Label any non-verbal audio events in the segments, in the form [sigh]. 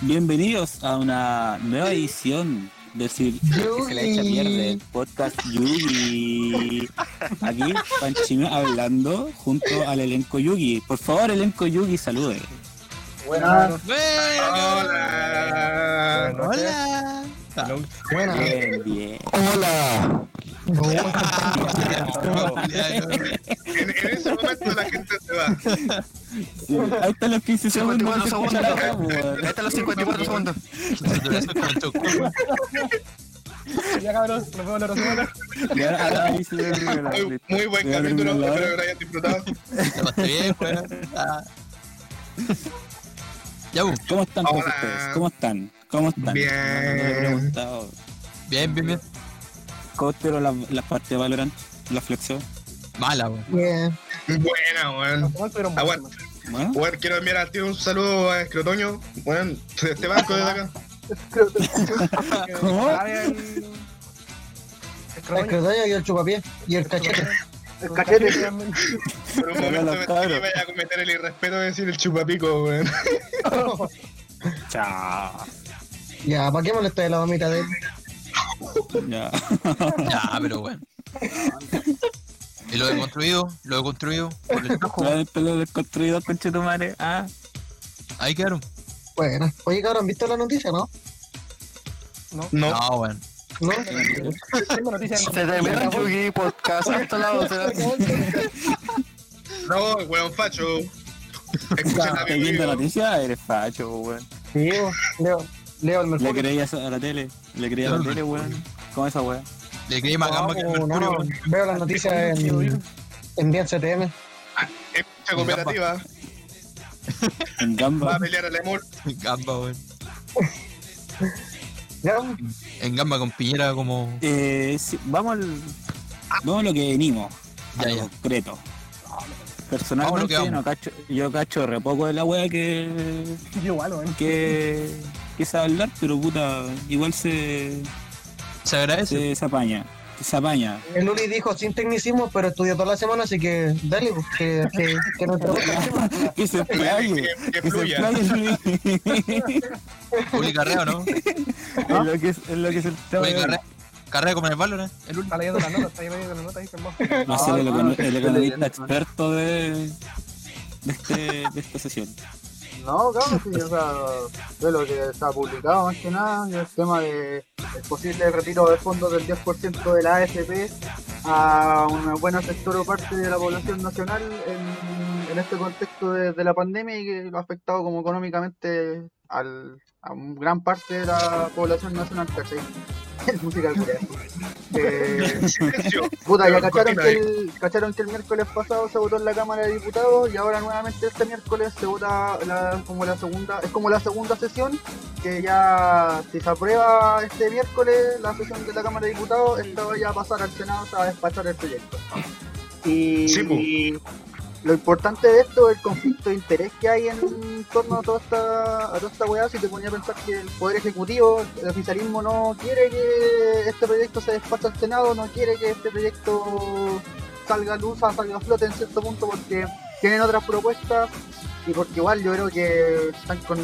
Bienvenidos a una nueva edición de si que se la echa pierde el podcast Yugi. Aquí Panchino hablando junto al elenco Yugi. Por favor, elenco Yugi, salude. Buenas. Hola. Hola. Buenas. Bien, bien. Hola. [laughs] [laughs] [laughs] En, en momento la gente se va. Sí, ahí están los 15 segundos. 54 que se segundos. acá. Ahí están los 54 segundos. Ya cabrón, nos vemos la otra semana. Ve la- Muy, muy buen capítulo, la espero que lo hayan disfrutado. bien, bueno. Ya. ¿Cómo están todos ustedes? ¿Cómo están? ¿Cómo están? Bien. Bien, bien, bien. ¿Cómo estuvieron las las partes de Valorant? ¿La flexión? Mala, bu. Buena, weón. ¿Cómo estuvieron Aguanta. ¿Bueno? Weón, quiero enviar a ti un saludo a Escrotoño. Weón, [laughs] de este banco desde acá. ¿Cómo? Ah, Escrotoño. y el chupapié y el cachete. El cachete. Por un [laughs] momento me que vaya a cometer el irrespeto de decir el chupapico, weón. [laughs] Chao. Ya, ¿para qué molestar la mamita de él? Ya. Ya, pero bueno. ¿Y lo he construido? ¿Lo he construido? Por el- ¿Cuál es el pelo desconstruido, [laughs] conchetumare? Ah, Ahí quedaron. Bueno, oye, cabrón, ¿viste la noticia, no? No, No, bueno. ¿No? [laughs] Tengo noticias. Se termina el Yugi podcast a estos lados. no, weón, facho. Escuchen a ¿estás mi viendo amigo. noticias? Eres facho, weón. Sí, Leo, Leo el ¿Le Mercurio. creías a la tele? ¿Le creías a la tele, weón? ¿Cómo esa weón? Le creí más gamba que el No, no, Mercurio. no, veo las noticias en, en bien CTM. Escucha cooperativa. En Va Gamba. a pelear al amor. En gamba, weón. [laughs] ¿Ya? En gamba con piñera como. Eh, sí, vamos al. Vamos a lo que venimos. A Ya, lo ya. concreto. Vamos a lo Personalmente, vamos. no cacho, yo cacho re poco de la wea que, Yo igual, weón. que, que sabe hablar, pero puta, igual se, Se agradece. se, se apaña. Se apaña. El Luli dijo sin tecnicismo, pero estudió toda la semana, así que dale, pues, que, que, que no te [laughs] que se explaye. Que, que Que se fluya. Uli Carrera, ¿no? Es lo que es, es lo que es el tema. Carrera. Como en el Valorant. El Uli. Está leyendo las notas, está leyendo las notas ahí, a ser el, el economista experto de, de, este, de esta sesión. No, claro, sí, o sea, de lo que está publicado más que nada, el tema de el posible retiro de fondos del 10% de la AFP a una buena sector o parte de la población nacional en, en este contexto de, la pandemia y que lo ha afectado como económicamente al, a un gran parte de la población nacional, ¿cachai? [laughs] Música Corea. Eh. [laughs] Puta, ya cacharon que, el, cacharon que el miércoles pasado se votó en la Cámara de Diputados y ahora nuevamente este miércoles se vota la- como la segunda, es como la segunda sesión, que ya si se aprueba este miércoles la sesión de la Cámara de Diputados, esta va ya a pasar al Senado a despachar el proyecto. Y, Sí, y lo importante de esto es el conflicto de interés que hay en torno a toda esta, a toda esta weá, si te ponía a pensar que el Poder Ejecutivo, el oficialismo no quiere que este proyecto se despache al Senado, no quiere que este proyecto salga a luz, salga a flote en cierto punto porque tienen otras propuestas y porque igual yo creo que están con,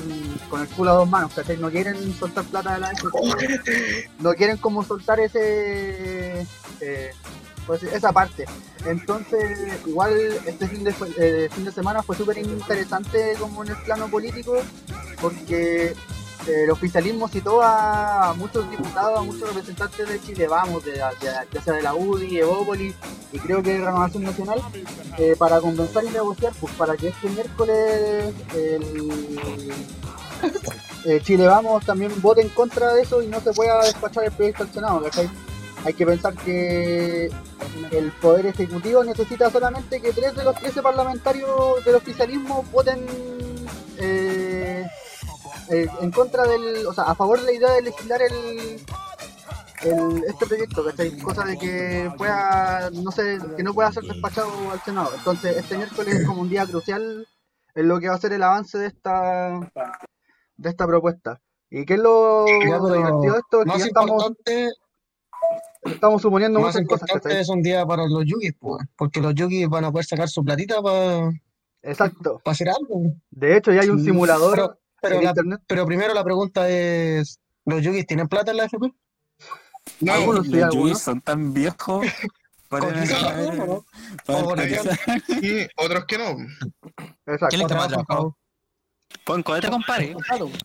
con el culo a dos manos, ¿cachai? No quieren soltar plata de la [laughs] AFP, no quieren como soltar ese... eh, pues, esa parte. Entonces, igual este fin de, eh, fin de semana fue súper interesante como en el plano político, porque eh, el oficialismo citó a muchos diputados, a muchos representantes de Chile, vamos, de, ya sea de la UDI, Evópolis y creo que de Renovación Nacional, eh, para conversar y negociar, pues para que este miércoles el, eh, Chile Vamos también vote en contra de eso y no se pueda despachar el proyecto al Senado, ¿cachai? Hay que pensar que el Poder Ejecutivo necesita solamente que tres de los 13 parlamentarios del oficialismo voten eh, eh, en contra del, o sea, a favor de la idea de legislar el, el este proyecto, ¿cachai? Cosa de que pueda, no sé, que no pueda ser despachado al Senado. Entonces, este miércoles es como un día crucial en lo que va a ser el avance de esta de esta propuesta. ¿Y qué es lo divertido de esto? Es que Más ya estamos, importante, estamos suponiendo más cosas, importante ¿cachai? es un día para los yugis, pues, porque los yugis van a poder sacar su platita para Exacto. hacer algo. De hecho, ya hay un simulador, pero- Pero, en la- internet. pero primero la pregunta es, ¿los yugis tienen plata en la FP? No, Algunos sí, Los algunos. yugis son tan viejos [laughs] para, para O otros que no. Exacto. ¿Quién es que Pon cohete, compadre.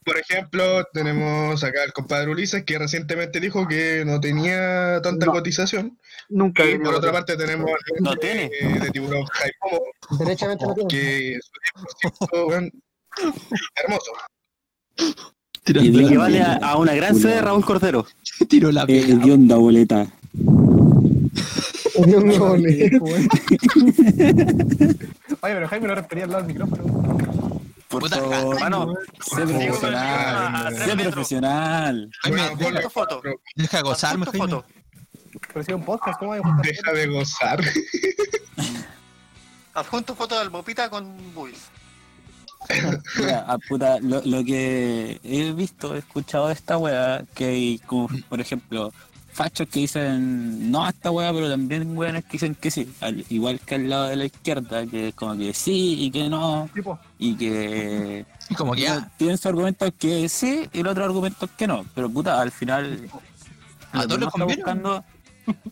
Por ejemplo, tenemos acá al compadre Ulises que recientemente dijo que no tenía tanta No. cotización. Nunca he Y por otra parte tenemos al No tiene. de, de tiburón Jaipomo, Derechamente no tienen. que su 10%, weón, hermoso. Y dio- Equivale a, a una gran sede de Raúl Cordero. [laughs] Tiró la Eh, pega. dio onda boleta. Dios mío, ole. Oye, pero Jaime no refería al lado del micrófono. Por Puta favor, Mano, sé digo, profesional. a sé Sé profesional. Deja, foto. deja Jaime. foto. Pero un podcast, ¿cómo hay que juntar Deja de gozar. [laughs] Adjunto foto del Bopita con Buis. [laughs] Mira, ah, puta, lo, lo que he visto, he escuchado de esta wea, que hay como, por ejemplo, fachos que dicen no a esta wea, pero también weones que dicen que sí, al- igual que al lado de la izquierda, que es como que sí y que no, tipo? y que Y como que ya, tienen su argumento que sí y el otro argumento que no, pero puta, al final A lo que todos les está buscando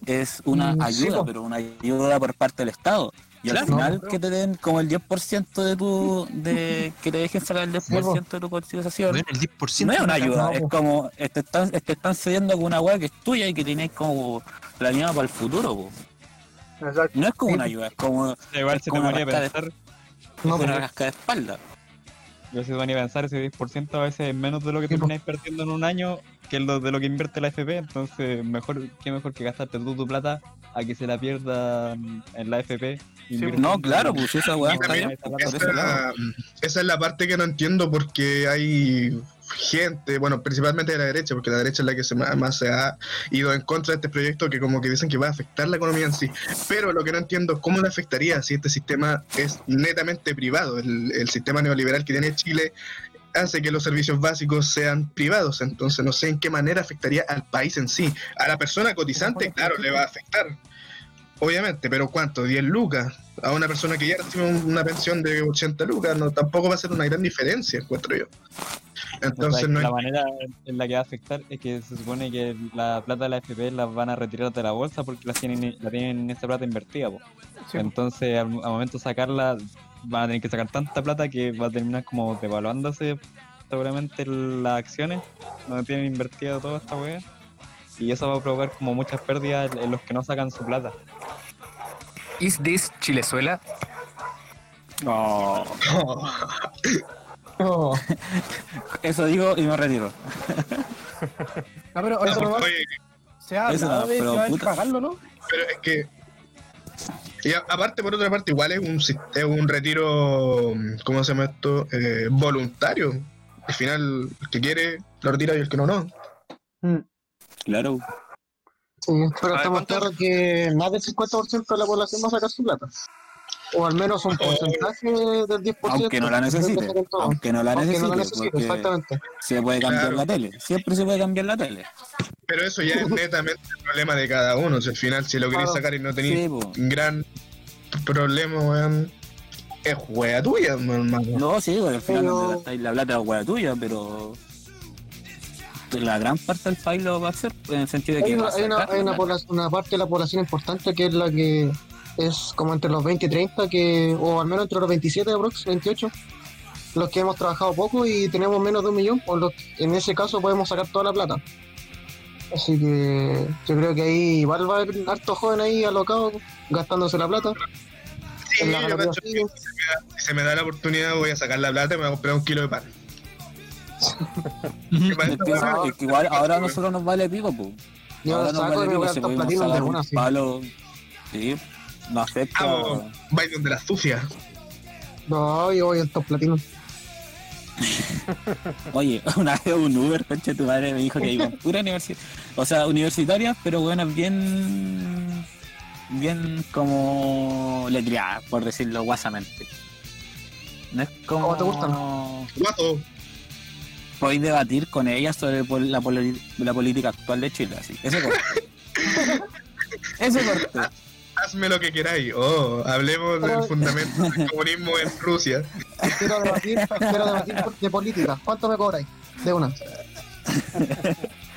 es [laughs] una ayuda, pero una ayuda por parte del Estado. Y al Claro. final que te den como el 10% de tu, de que te dejen sacar el 10% de tu cotización. bueno, el 10% No es una ayuda, no, es como te están, te están cediendo con una weá que es tuya y que tienes como planeada para el futuro. po. Exacto. No es como una ayuda, es como Igual Es se te como una ponía a rascada de- pensar, No, una pero- rasca de espalda. yo se te ponía a pensar ese 10% a veces es menos de lo que Sí, termináis perdiendo en un año que lo de lo que invierte la FP, entonces mejor, qué mejor que gastarte tú tu plata a que se la pierda en la FP. invirtiendo No, claro, pues esa weá está bien. esa es la parte que no entiendo porque hay gente, bueno, principalmente de la derecha, porque la derecha es la que se más, más se ha ido en contra de este proyecto que como que dicen que va a afectar la economía en sí. Pero lo que no entiendo es cómo le afectaría si este sistema es netamente privado. El, el sistema neoliberal que tiene Chile hace que los servicios básicos sean privados, entonces no sé en qué manera afectaría al país en sí. A la persona cotizante, claro, le va a afectar. Obviamente, pero ¿cuánto? ¿10 lucas? A una persona que ya recibe un- una pensión de 80 lucas, no tampoco va a ser una gran diferencia, encuentro yo. Entonces, no la hay- manera en la que va a afectar es que se supone que la plata de la FP la van a retirar de la bolsa porque la tienen, la tienen esa plata invertida. Sí. Entonces, al, al momento de sacarla, van a tener que sacar tanta plata que va a terminar como devaluándose seguramente las acciones donde tienen invertida toda esta wea. Y eso va a provocar como muchas pérdidas en los que no sacan su plata. Is this Chilezuela? No, no. eso digo y me retiro. No, pero oye, No, oye, se ha Eso hablado no, de que pero puta. pagarlo, ¿no? pero es que. Y a- aparte, por otra parte, igual es un, es un retiro, ¿cómo se llama esto? Eh, voluntario. Al final, el que quiere lo retira y el que no, no. Claro. Sí, pero estamos claros que más del 50% de la población va a sacar su plata. O al menos un porcentaje del 10%. Aunque no la necesite. Aunque no la Aunque necesite. no la necesite, porque exactamente. se puede cambiar Claro. la tele. Siempre se puede cambiar la tele. Pero eso ya es netamente el problema de cada uno. Si al final, si lo queréis Claro. sacar y no tenéis Sí, gran problema, weón, es wea tuya, hermano. No, sí, pues, al final Pero- no te la plata de hueá tuya, pero la gran parte del país lo va a hacer en el sentido de que Hay, una, va a hay, una, sacar hay una, la- pobla- una parte de la población importante que es la que es como entre los 20 y 30, que, o al menos entre los 27 aprox, 28, los que hemos trabajado poco y tenemos menos de un millón, por los, en ese caso podemos sacar toda la plata. Así que yo creo que ahí igual va a haber harto joven ahí alocado gastándose la plata. Sí, la yo galería cacho que sigue. si se me da la oportunidad voy a sacar la plata y me voy a comprar un kilo de pan. [laughs] Es que, es que igual ahora a nosotros nos vale pico, pues. Yo ahora nos saco y vale me pico si de sacar una, un sí. palo. Sí, no afecta. Vamos, baile donde la sucia. No, yo voy a estos platinos. [laughs] Oye, una vez un Uber, concha de tu madre, me dijo que iba pura universidad. O sea, universitaria, pero bueno, bien. Bien como letreada, por decirlo guasamente. No es como. ¿Cómo te gustan? Guato. Podéis debatir con ella sobre la, poli- la política actual de Chile, así. Ese corte. [laughs] Ese corte. Hazme lo que queráis. Oh, hablemos del fundamento del [laughs] comunismo en Rusia. Quiero debatir, quiero debatir de política. ¿Cuánto me cobráis? De una. [laughs]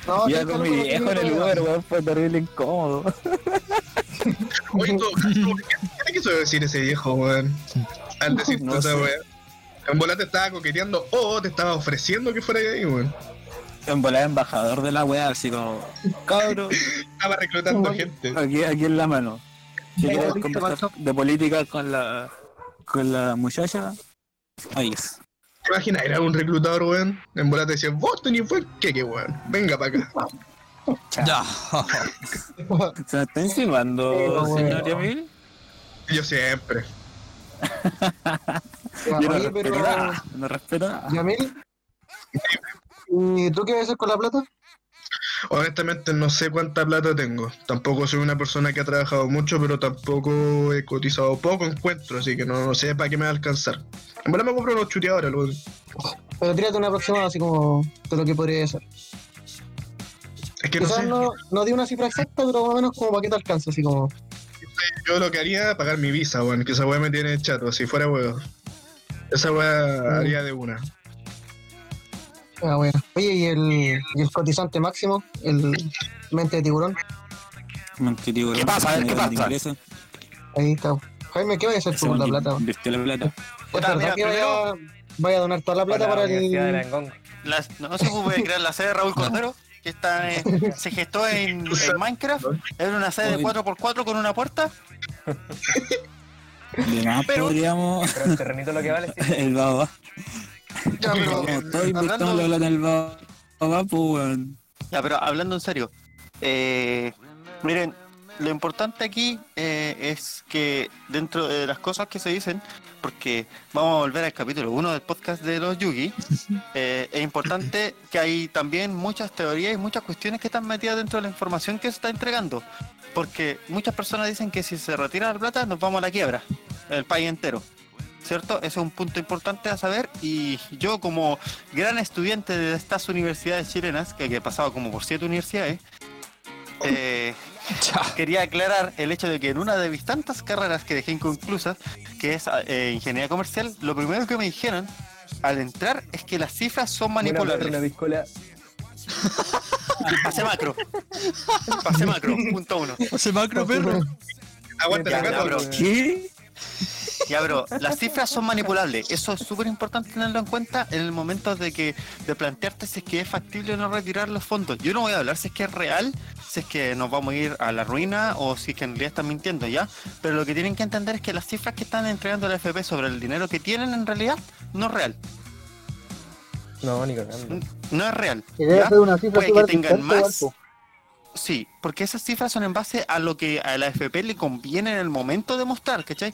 No, cinco con mi viejo en el Uber, weón, fue terrible incómodo. [laughs] Oye, caso, ¿qué quiso decir ese viejo, weón? Al decir No toda esa weá. En bola te estaba coqueteando o te estaba ofreciendo que fuera ahí, weón. En volar embajador de la weá, así como, cabrón, Estaba reclutando gente. aquí, aquí en la mano. Si quieres conversar de política con la, con la muchacha, ahí es. ¿Te imaginas? Era un reclutador, weón. En bola te decía, vos tenés buen queque, weón. Venga para acá. Ya. [laughs] ¿Se me está insinuando, señor. Yamil? Yo siempre. [laughs] Yo no respeto nada, no respeto nada. Yamil, ¿y tú qué vas a hacer con la plata? Honestamente no sé cuánta plata tengo. Tampoco soy una persona que ha trabajado mucho, pero tampoco he cotizado poco encuentro, así que no, no sé para qué me va a alcanzar. En verdad me compro unos chuteadores, luego. Pero tírate una aproximada así como de lo que podría ser. Es que no Quizás sé. no, no di una cifra exacta, pero más o menos como para que te alcance, así como. Yo lo que haría es pagar mi visa, weón, que esa weá me tiene chato, si fuera weón. Esa weá Mm. haría de una. Ah, bueno. Oye, ¿y el, y el cotizante máximo? El mente de tiburón. Mentirigo, ¿Qué pasa? ¿Qué pasa? Ahí está. Jaime, ¿qué vaya a hacer tú con la plata? Invirtió la plata. ¿Es verdad mira, que vaya, vaya a donar toda la plata para, el. Las- no se puede crear la sede de Raúl [laughs] Cordero, que está en- se gestó en, en Minecraft. Era una sede de 4x4 con una puerta. Además Pero- podríamos... Pero el terrenito lo que vale es [laughs] el baba. [laughs] Ya, pero, weón. Ya, hablando en serio, eh, miren, lo importante aquí eh, es que dentro de las cosas que se dicen, porque vamos a volver al capítulo 1 del podcast de los Yugi, [laughs] eh, es importante que hay también muchas teorías y muchas cuestiones que están metidas dentro de la información que se está entregando. Porque muchas personas dicen que si se retira la plata nos vamos a la quiebra, el país entero. ¿Cierto? Ese es un punto importante a saber y yo como gran estudiante de estas universidades chilenas, que, que he pasado como por siete universidades, [laughs] eh, quería aclarar el hecho de que en una de mis tantas carreras que dejé inconclusas, que es eh, ingeniería comercial, lo primero que me dijeron al entrar es que las cifras son manipulables. Pase macro. Pase macro, punto uno. Ese macro perro. Aguanta la gata, bro. ¿Qué? Ya, bro, las cifras son manipulables. Eso es súper importante tenerlo en cuenta en el momento de que de plantearte si es que es factible o no retirar los fondos. Yo no voy a hablar si es que es real, si es que nos vamos a ir a la ruina o si es que en realidad están mintiendo, ¿ya? Pero lo que tienen que entender es que las cifras que están entregando la FP sobre el dinero que tienen en realidad no es real. No, ni. No es real. Puede que tengan más. po. Sí, porque esas cifras son en base a lo que a la FP le conviene en el momento de mostrar, ¿cachai?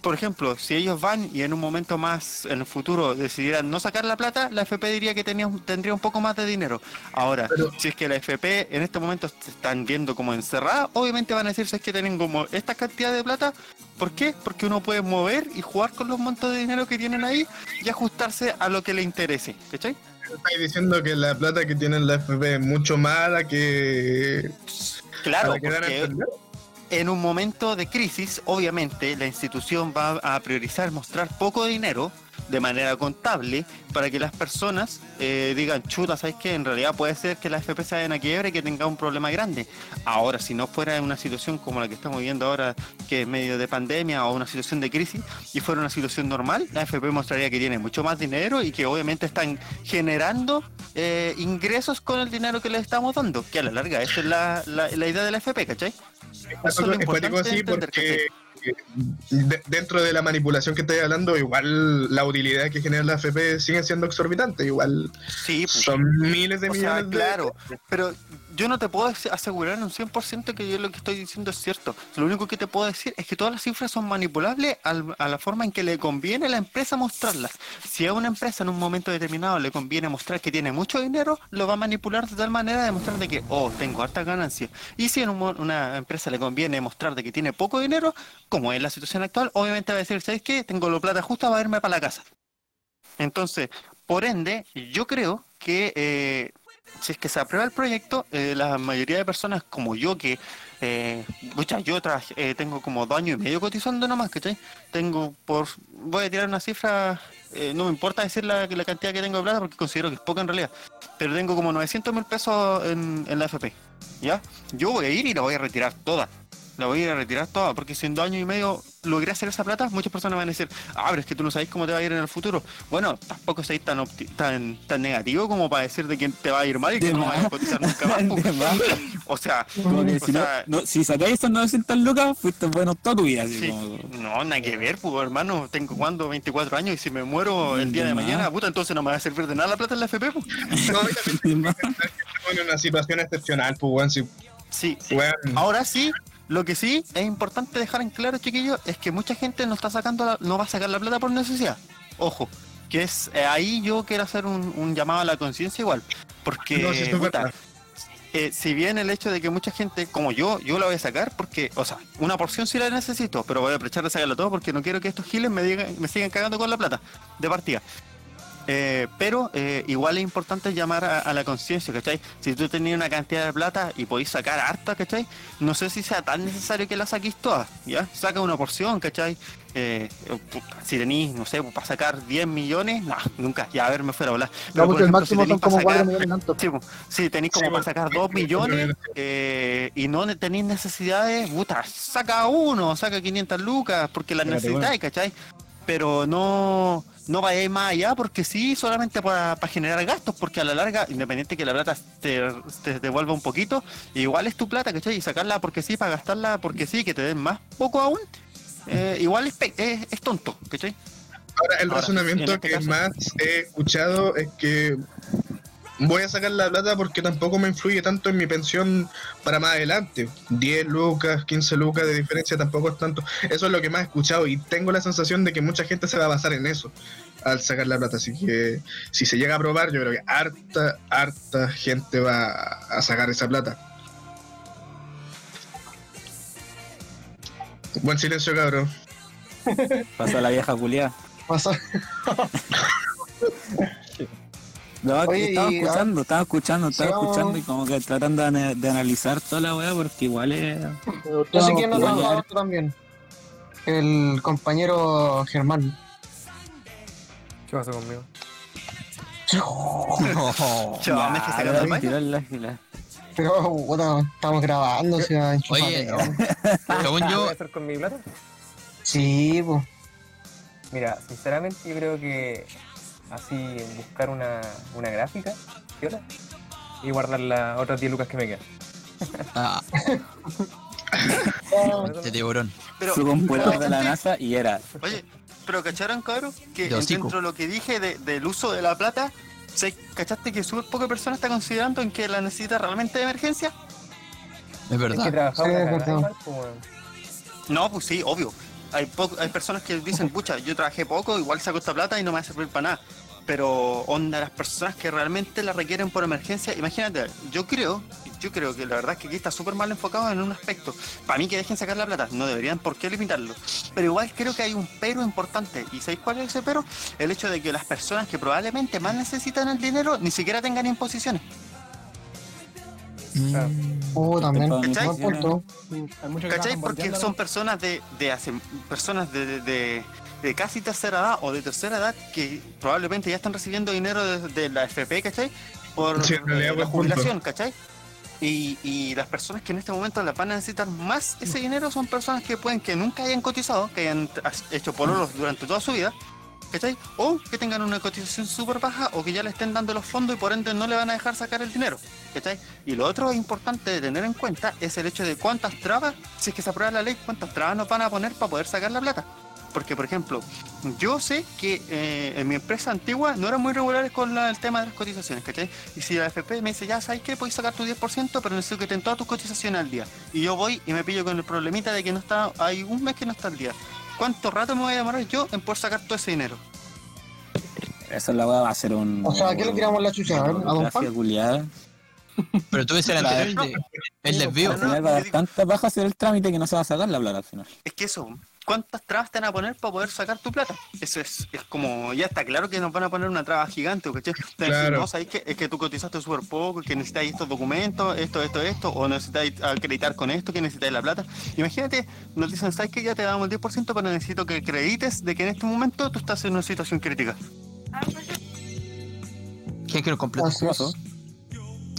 Por ejemplo, si ellos van y en un momento más en el futuro decidieran no sacar la plata, la FP diría que tenía, tendría un poco más de dinero. Ahora, si es que la FP en este momento se están viendo como encerrada, obviamente van a decir si es que tienen como esta cantidad de plata. ¿Por qué? Porque uno puede mover y jugar con los montos de dinero que tienen ahí y ajustarse a lo que le interese, ¿cachai? Estáis diciendo que la plata que tiene la FP es mucho más la que. Claro, la que porque en un momento de crisis, obviamente, la institución va a priorizar mostrar poco dinero de manera contable para que las personas eh, digan, chuta, ¿sabes qué? En realidad puede ser que la FP se vayan a quiebra y que tenga un problema grande. Ahora, si no fuera una situación como la que estamos viviendo ahora, que es medio de pandemia o una situación de crisis, y fuera una situación normal, la FP mostraría que tiene mucho más dinero y que obviamente están generando eh, ingresos con el dinero que les estamos dando, que a la larga esa es la, la, la idea de la FP, ¿cachai? Eso es lo entender, porque de- dentro de la manipulación que estáis hablando, igual la utilidad que genera la FP sigue siendo exorbitante. Igual Sí, pues. son miles de millones sea, de claro, pero yo no te puedo ase- asegurar en un 100% que yo lo que estoy diciendo es cierto. Lo único que te puedo decir es que todas las cifras son manipulables al- a la forma en que le conviene a la empresa mostrarlas. Si a una empresa en un momento determinado le conviene mostrar que tiene mucho dinero, lo va a manipular de tal manera de mostrar de que, oh, tengo harta ganancia. Y si a una empresa le conviene mostrar de que tiene poco dinero, como es la situación actual, obviamente va a decir, ¿sabes qué? Tengo la plata justa para irme para la casa. Entonces, por ende, yo creo que eh, si es que se aprueba el proyecto, eh, la mayoría de personas como yo que, eh, pucha, yo trabajé- eh, tengo como dos años y medio cotizando nomás, ¿cachai? Tengo por, voy a tirar una cifra, eh, no me importa decir la, la cantidad que tengo de plata porque considero que es poca en realidad, pero tengo como 900 mil pesos en, en la FP, ¿ya? Yo voy a ir y la voy a retirar toda. La voy a ir a retirar toda, porque si en dos años y medio logré hacer esa plata, muchas personas van a decir, ah, pero es que tú no sabes cómo te va a ir en el futuro. Bueno, tampoco soy tan opti- tan, tan negativo como para decir de que te va a ir mal y que De no vas a cotizar nunca [laughs] más. O sea, Como que o si, no, sea, no- si sacáis esas 900 lucas, fuiste bueno toda tu vida. Así sí. como, no, nada que ver, pues hermano, tengo cuando 24 años y si me muero el día de De mañana, puta, entonces no me va a servir de nada la plata en la FP, pues. [laughs] No, en una situación excepcional, pues, weón. Si, Sí, weón, Ahora sí, lo que sí es importante dejar en claro, chiquillos, es que mucha gente no está sacando la- no va a sacar la plata por necesidad. Ojo, que es eh, ahí yo quiero hacer un, un llamado a la conciencia igual, porque no, si puta, eh, si bien el hecho de que mucha gente, como yo, yo la voy a sacar porque, o sea, una porción sí la necesito, pero voy a aprovechar de sacarlo todo porque no quiero que estos giles me, digan, me sigan cagando con la plata de partida. Eh, pero eh, igual es importante llamar a, a la conciencia, ¿cachai? Si tú tenías una cantidad de plata y podéis sacar harta, ¿cachai? No sé si sea tan necesario que la saquéis todas, ¿ya? Saca una porción, ¿cachai? Eh, si tenéis, no sé, para sacar 10 millones, no, nunca, ya a ver, me fuera a volar. No, por porque el ejemplo, máximo si son como 4 sacar- millones y tanto. Sí, sí, tenéis como Sí, para sacar 2 millones eh, y no tenéis necesidades, puta, saca uno, saca 500 lucas porque las necesitáis, ¿cachai? Pero no, no vayáis más allá porque sí, solamente para generar gastos, porque a la larga, independiente que la plata te, te devuelva un poquito, igual es tu plata, ¿cachai? Y sacarla porque sí, para gastarla porque sí, que te den más poco aún, eh, igual es, es, es tonto, ¿cachai? Ahora, el Ahora, razonamiento en este que caso- más he escuchado es que voy a sacar la plata porque tampoco me influye tanto en mi pensión para más adelante. 10 lucas, 15 lucas de diferencia tampoco es tanto. Eso es lo que más he escuchado y tengo la sensación de que mucha gente se va a basar en eso al sacar la plata. Así que si se llega a aprobar, yo creo que harta, harta gente va a sacar esa plata. Buen silencio, cabrón. Pasó la vieja culiada. Pasa. [laughs] No, que Oye, estaba y, escuchando, estaba escuchando, estaba sigamos- escuchando y como que tratando de, ana- de analizar toda la weá porque igual es... Yo sé quién no trabaja esto también. El compañero Germán. ¿Qué pasó conmigo? [laughs] [laughs] Chaval, me estoy sacando el. Pero, bueno, estamos grabando, o sea, Oye, enchúfate. según ¿Qué voy yo, a hacer con mi plata? Sí, pues. Mira, sinceramente yo creo que así buscar una, una gráfica, ¿viola? Y guardar las otras 10 lucas que me quedan. ah, [laughs] de tiburón. Pero, Su computador de la NASA y era... Oye, pero ¿cacharon, cabrón? Que De dentro de lo que dije de- del uso de la plata, ¿se- ¿cachaste que súper poca persona está considerando en que la necesita realmente de emergencia? Es Es que verdad. Sí, es igual, pues. No, pues sí, obvio. Hay, po- hay personas que dicen, pucha, yo trabajé poco, igual saco esta plata y no me va a servir para nada. Pero onda, las personas que realmente la requieren por emergencia, imagínate, yo creo, yo creo que la verdad es que aquí está súper mal enfocado en un aspecto. Para mí que dejen sacar la plata, no deberían por qué limitarlo. Pero igual creo que hay un pero importante. ¿Y sabéis cuál es ese pero? El hecho de que las personas que probablemente más necesitan el dinero ni siquiera tengan imposiciones. Claro. Oh, también. ¿Cachai? Porque son personas de, de hace, personas de, de- de- de casi tercera edad o de tercera edad que probablemente ya están recibiendo dinero de, de la FP, ¿cachai? Por Sí, eh, la buen punto. jubilación, ¿cachai? Y, y las personas que en este momento las van a necesitar más ese dinero son personas que pueden que nunca hayan cotizado, que hayan hecho pololos durante toda su vida, ¿cachai? O que tengan una cotización súper baja o que ya le estén dando los fondos y por ende no le van a dejar sacar el dinero, ¿cachai? Y lo otro importante de tener en cuenta es el hecho de cuántas trabas, si es que se aprueba la ley, cuántas trabas nos van a poner para poder sacar la plata. Porque, por ejemplo, yo sé que eh, en mi empresa antigua no eran muy regulares con la- el tema de las cotizaciones, ¿cachai? Y si la FP me dice, ya, ¿sabes qué? Puedes sacar tu 10%, pero necesito que estén todas tus cotizaciones al día. Y yo voy y me pillo con el problemita de que no está, hay un mes que no está al día. ¿Cuánto rato me voy a demorar yo en poder sacar todo ese dinero? Esa la va a ser un... O sea, ¿a qué le tiramos la chucha? A ver, ¿A Don culiada. Pero tú ves el anterior, el, de- el desvío. Al final va a dar tanta baja hacer el trámite que no se va a sacar la plata al final. Es que eso, cuántas trabas te van a poner para poder sacar tu plata. Eso es, es como, ya está claro que nos van a poner una traba gigante, ¿cachai? Claro. no, sabéis que es que tú cotizaste súper poco, que necesitáis estos documentos, esto, esto, esto, o necesitáis acreditar con esto, que necesitáis la plata. Imagínate, nos dicen, ¿sabes que ya te damos el 10%, pero necesito que acredites de que en este momento tú estás en una situación crítica? ¿Quién quiere completo? Así es.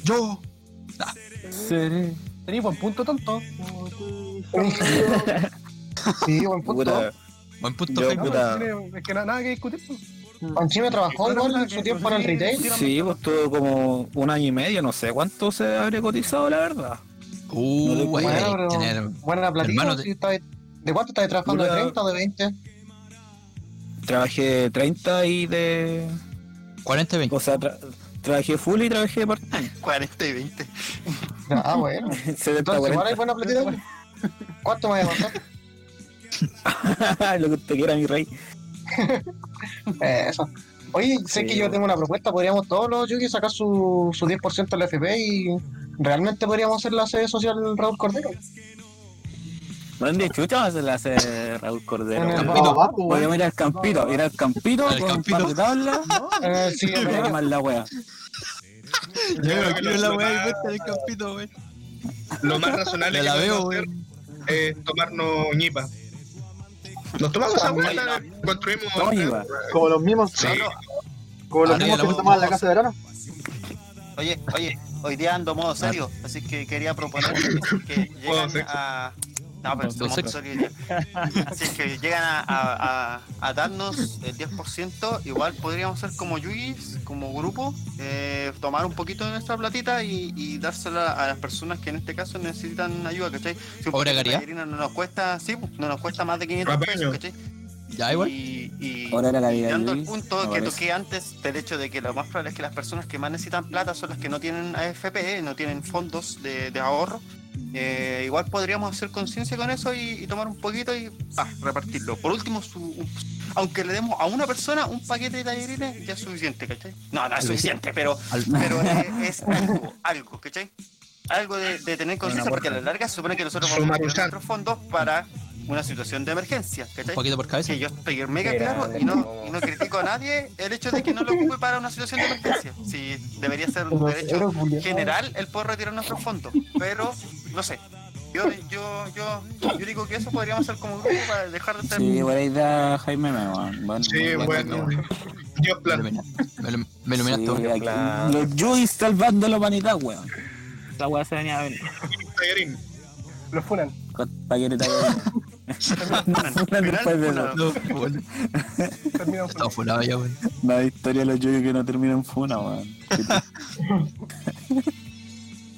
Yo. Tenís buen punto, tonto. [laughs] [laughs] Sí, buen punto. Puta, Buen punto, Yo, puta. pues, es que na- nada que discutir. pues. Encima trabajó igual en su tiempo en el retail. Sí, pues tuvo como un año y medio, no sé cuánto se habría cotizado, la verdad. Uh, No Bueno, pero tener- buena platita. Sí, está- ¿De cuánto estás trabajando? ¿De Pura- 30 o de 20? Trabajé 30 y de. 40 y 20. O sea, tra- trabajé full y trabajé part-time. 40 y 20. Ah, bueno. [laughs] 70 Entonces, igual hay 40. buena platita. ¿Cuánto me vas a pasar? [laughs] Lo que usted quiera, mi rey. Eso. Oye, sé Sí, que yo tengo una propuesta. Podríamos todos los Yugi sacar su, su 10% del FP y realmente podríamos hacer la sede social Raúl Cordero. ¿Dónde chucha va a hacer la hace Raúl Cordero? En el? Campito. weón. Podríamos ir al campito, ir al campito Al con campito. un par de tablas y siguiente- armar la wea. Yo creo no que lo- la más- vuelta del campito, güey. Lo más razonable la veo, hacer es tomarnos ñipa. Nos tomamos esa vuelta, construimos. Como los mismos, Sí, como los mismos que se tomaban la casa de verano. Oye, oye, hoy día ando modo serio, así que quería proponer que [laughs] sexo. a... No, pero somos hoy día. Así que llegan a, a, a- a darnos el 10%, igual podríamos ser como Yugis, como grupo, eh, tomar un poquito de nuestra platita y, y dársela a las personas que en este caso necesitan ayuda, ¿cachai? Si ¿Obra no nos cuesta, sí, pues, no nos cuesta más de 500 pesos. ¿cachai? Ya, igual. Y, y- Ahora la y calidad dando el punto me que parece. toqué antes del hecho de que lo más probable es que las personas que más necesitan plata son las que no tienen AFP, no tienen fondos de, de ahorro. Eh, igual podríamos hacer conciencia con eso y, y tomar un poquito y ah, repartirlo. Por último, su- un- aunque le demos a una persona un paquete de tallarines, ya es suficiente, ¿cachai? No, no es suficiente, pero, [laughs] pero [laughs] es algo, algo, ¿cachai? Algo de, de tener conciencia, porque a la larga se supone que nosotros vamos a tener usar. nuestros fondos para una situación de emergencia, Un ¿cachai? poquito por cabeza. Sí, yo estoy mega Era claro y no, y no critico a nadie el hecho de que no lo ocupe para una situación de emergencia. Sí, debería ser un derecho general el poder retirar nuestros fondos, pero no sé. Yo, yo, yo, yo digo que eso podríamos hacer como grupo para dejar de ser. Sí, buena idea, Jaime. weón. Bueno, sí, bueno. Dios Me plan. ilumina- me ilum- me iluminaste, Sí, aquí-. Los Yugis salvando la humanidad, weón. La weá se venía a. Tallarín. Los funan. Tallarines. [laughs] Después de eso. No, Terminan ya. Una historia de los Yugis que no termina en funa, weón. [laughs]